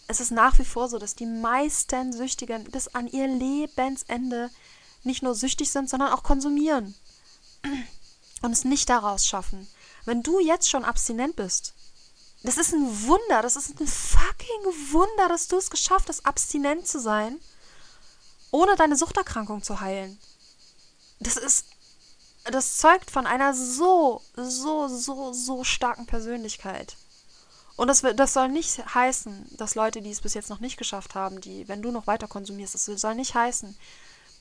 Es ist nach wie vor so, dass die meisten Süchtigen bis an ihr Lebensende nicht nur süchtig sind, sondern auch konsumieren und es nicht daraus schaffen. Wenn du jetzt schon abstinent bist, das ist ein Wunder, das ist ein fucking Wunder, dass du es geschafft hast, abstinent zu sein, ohne deine Suchterkrankung zu heilen. Das ist, das zeugt von einer so, so, so, so starken Persönlichkeit. Und das, das soll nicht heißen, dass Leute, die es bis jetzt noch nicht geschafft haben, die, wenn du noch weiter konsumierst, das soll nicht heißen,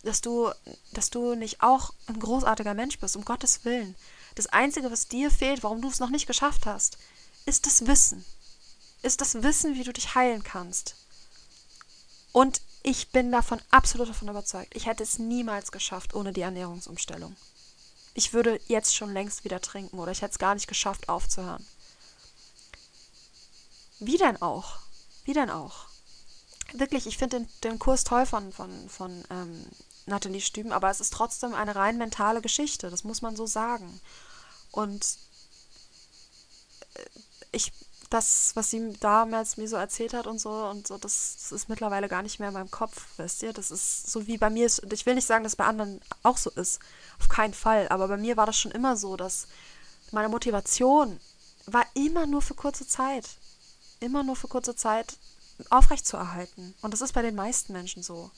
dass du, dass du nicht auch ein großartiger Mensch bist, um Gottes Willen. Das Einzige, was dir fehlt, warum du es noch nicht geschafft hast, ist das Wissen. Ist das Wissen, wie du dich heilen kannst. Und ich bin davon absolut davon überzeugt. Ich hätte es niemals geschafft ohne die Ernährungsumstellung. Ich würde jetzt schon längst wieder trinken oder ich hätte es gar nicht geschafft aufzuhören. Wie denn auch? Wie denn auch? Wirklich, ich finde den, den, Kurs toll von, von, von ähm, Nathalie Stüben, aber es ist trotzdem eine rein mentale Geschichte, das muss man so sagen. Und äh, ich, das, was sie damals mir so erzählt hat und so, und so, das, das ist mittlerweile gar nicht mehr in meinem Kopf, wisst ihr? Das ist so wie bei mir ist, ich will nicht sagen, dass bei anderen auch so ist. Auf keinen Fall. Aber bei mir war das schon immer so, dass meine Motivation war immer nur für kurze Zeit. Immer nur für kurze Zeit aufrechtzuerhalten. Und das ist bei den meisten Menschen so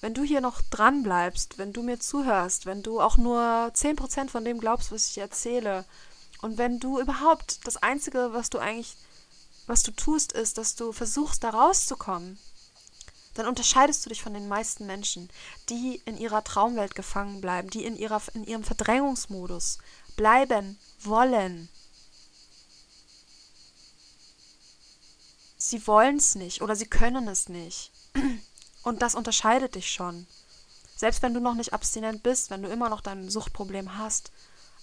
wenn du hier noch dran bleibst, wenn du mir zuhörst, wenn du auch nur 10% von dem glaubst, was ich erzähle, und wenn du überhaupt das Einzige, was du eigentlich, was du tust, ist, dass du versuchst, da rauszukommen, dann unterscheidest du dich von den meisten Menschen, die in ihrer Traumwelt gefangen bleiben, die in, ihrer, in ihrem Verdrängungsmodus bleiben wollen. Sie wollen es nicht oder sie können es nicht. Und das unterscheidet dich schon. Selbst wenn du noch nicht abstinent bist, wenn du immer noch dein Suchtproblem hast,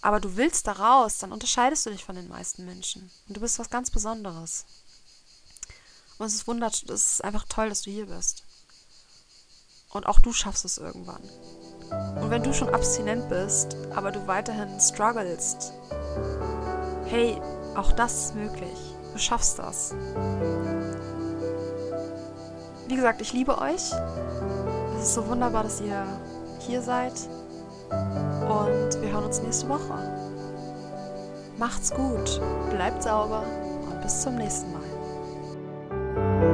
aber du willst da raus, dann unterscheidest du dich von den meisten Menschen. Und du bist was ganz Besonderes. Und es ist wundert, es ist einfach toll, dass du hier bist. Und auch du schaffst es irgendwann. Und wenn du schon abstinent bist, aber du weiterhin strugglest, hey, auch das ist möglich. Du schaffst das. Wie gesagt, ich liebe euch. Es ist so wunderbar, dass ihr hier seid. Und wir hören uns nächste Woche. Macht's gut, bleibt sauber und bis zum nächsten Mal.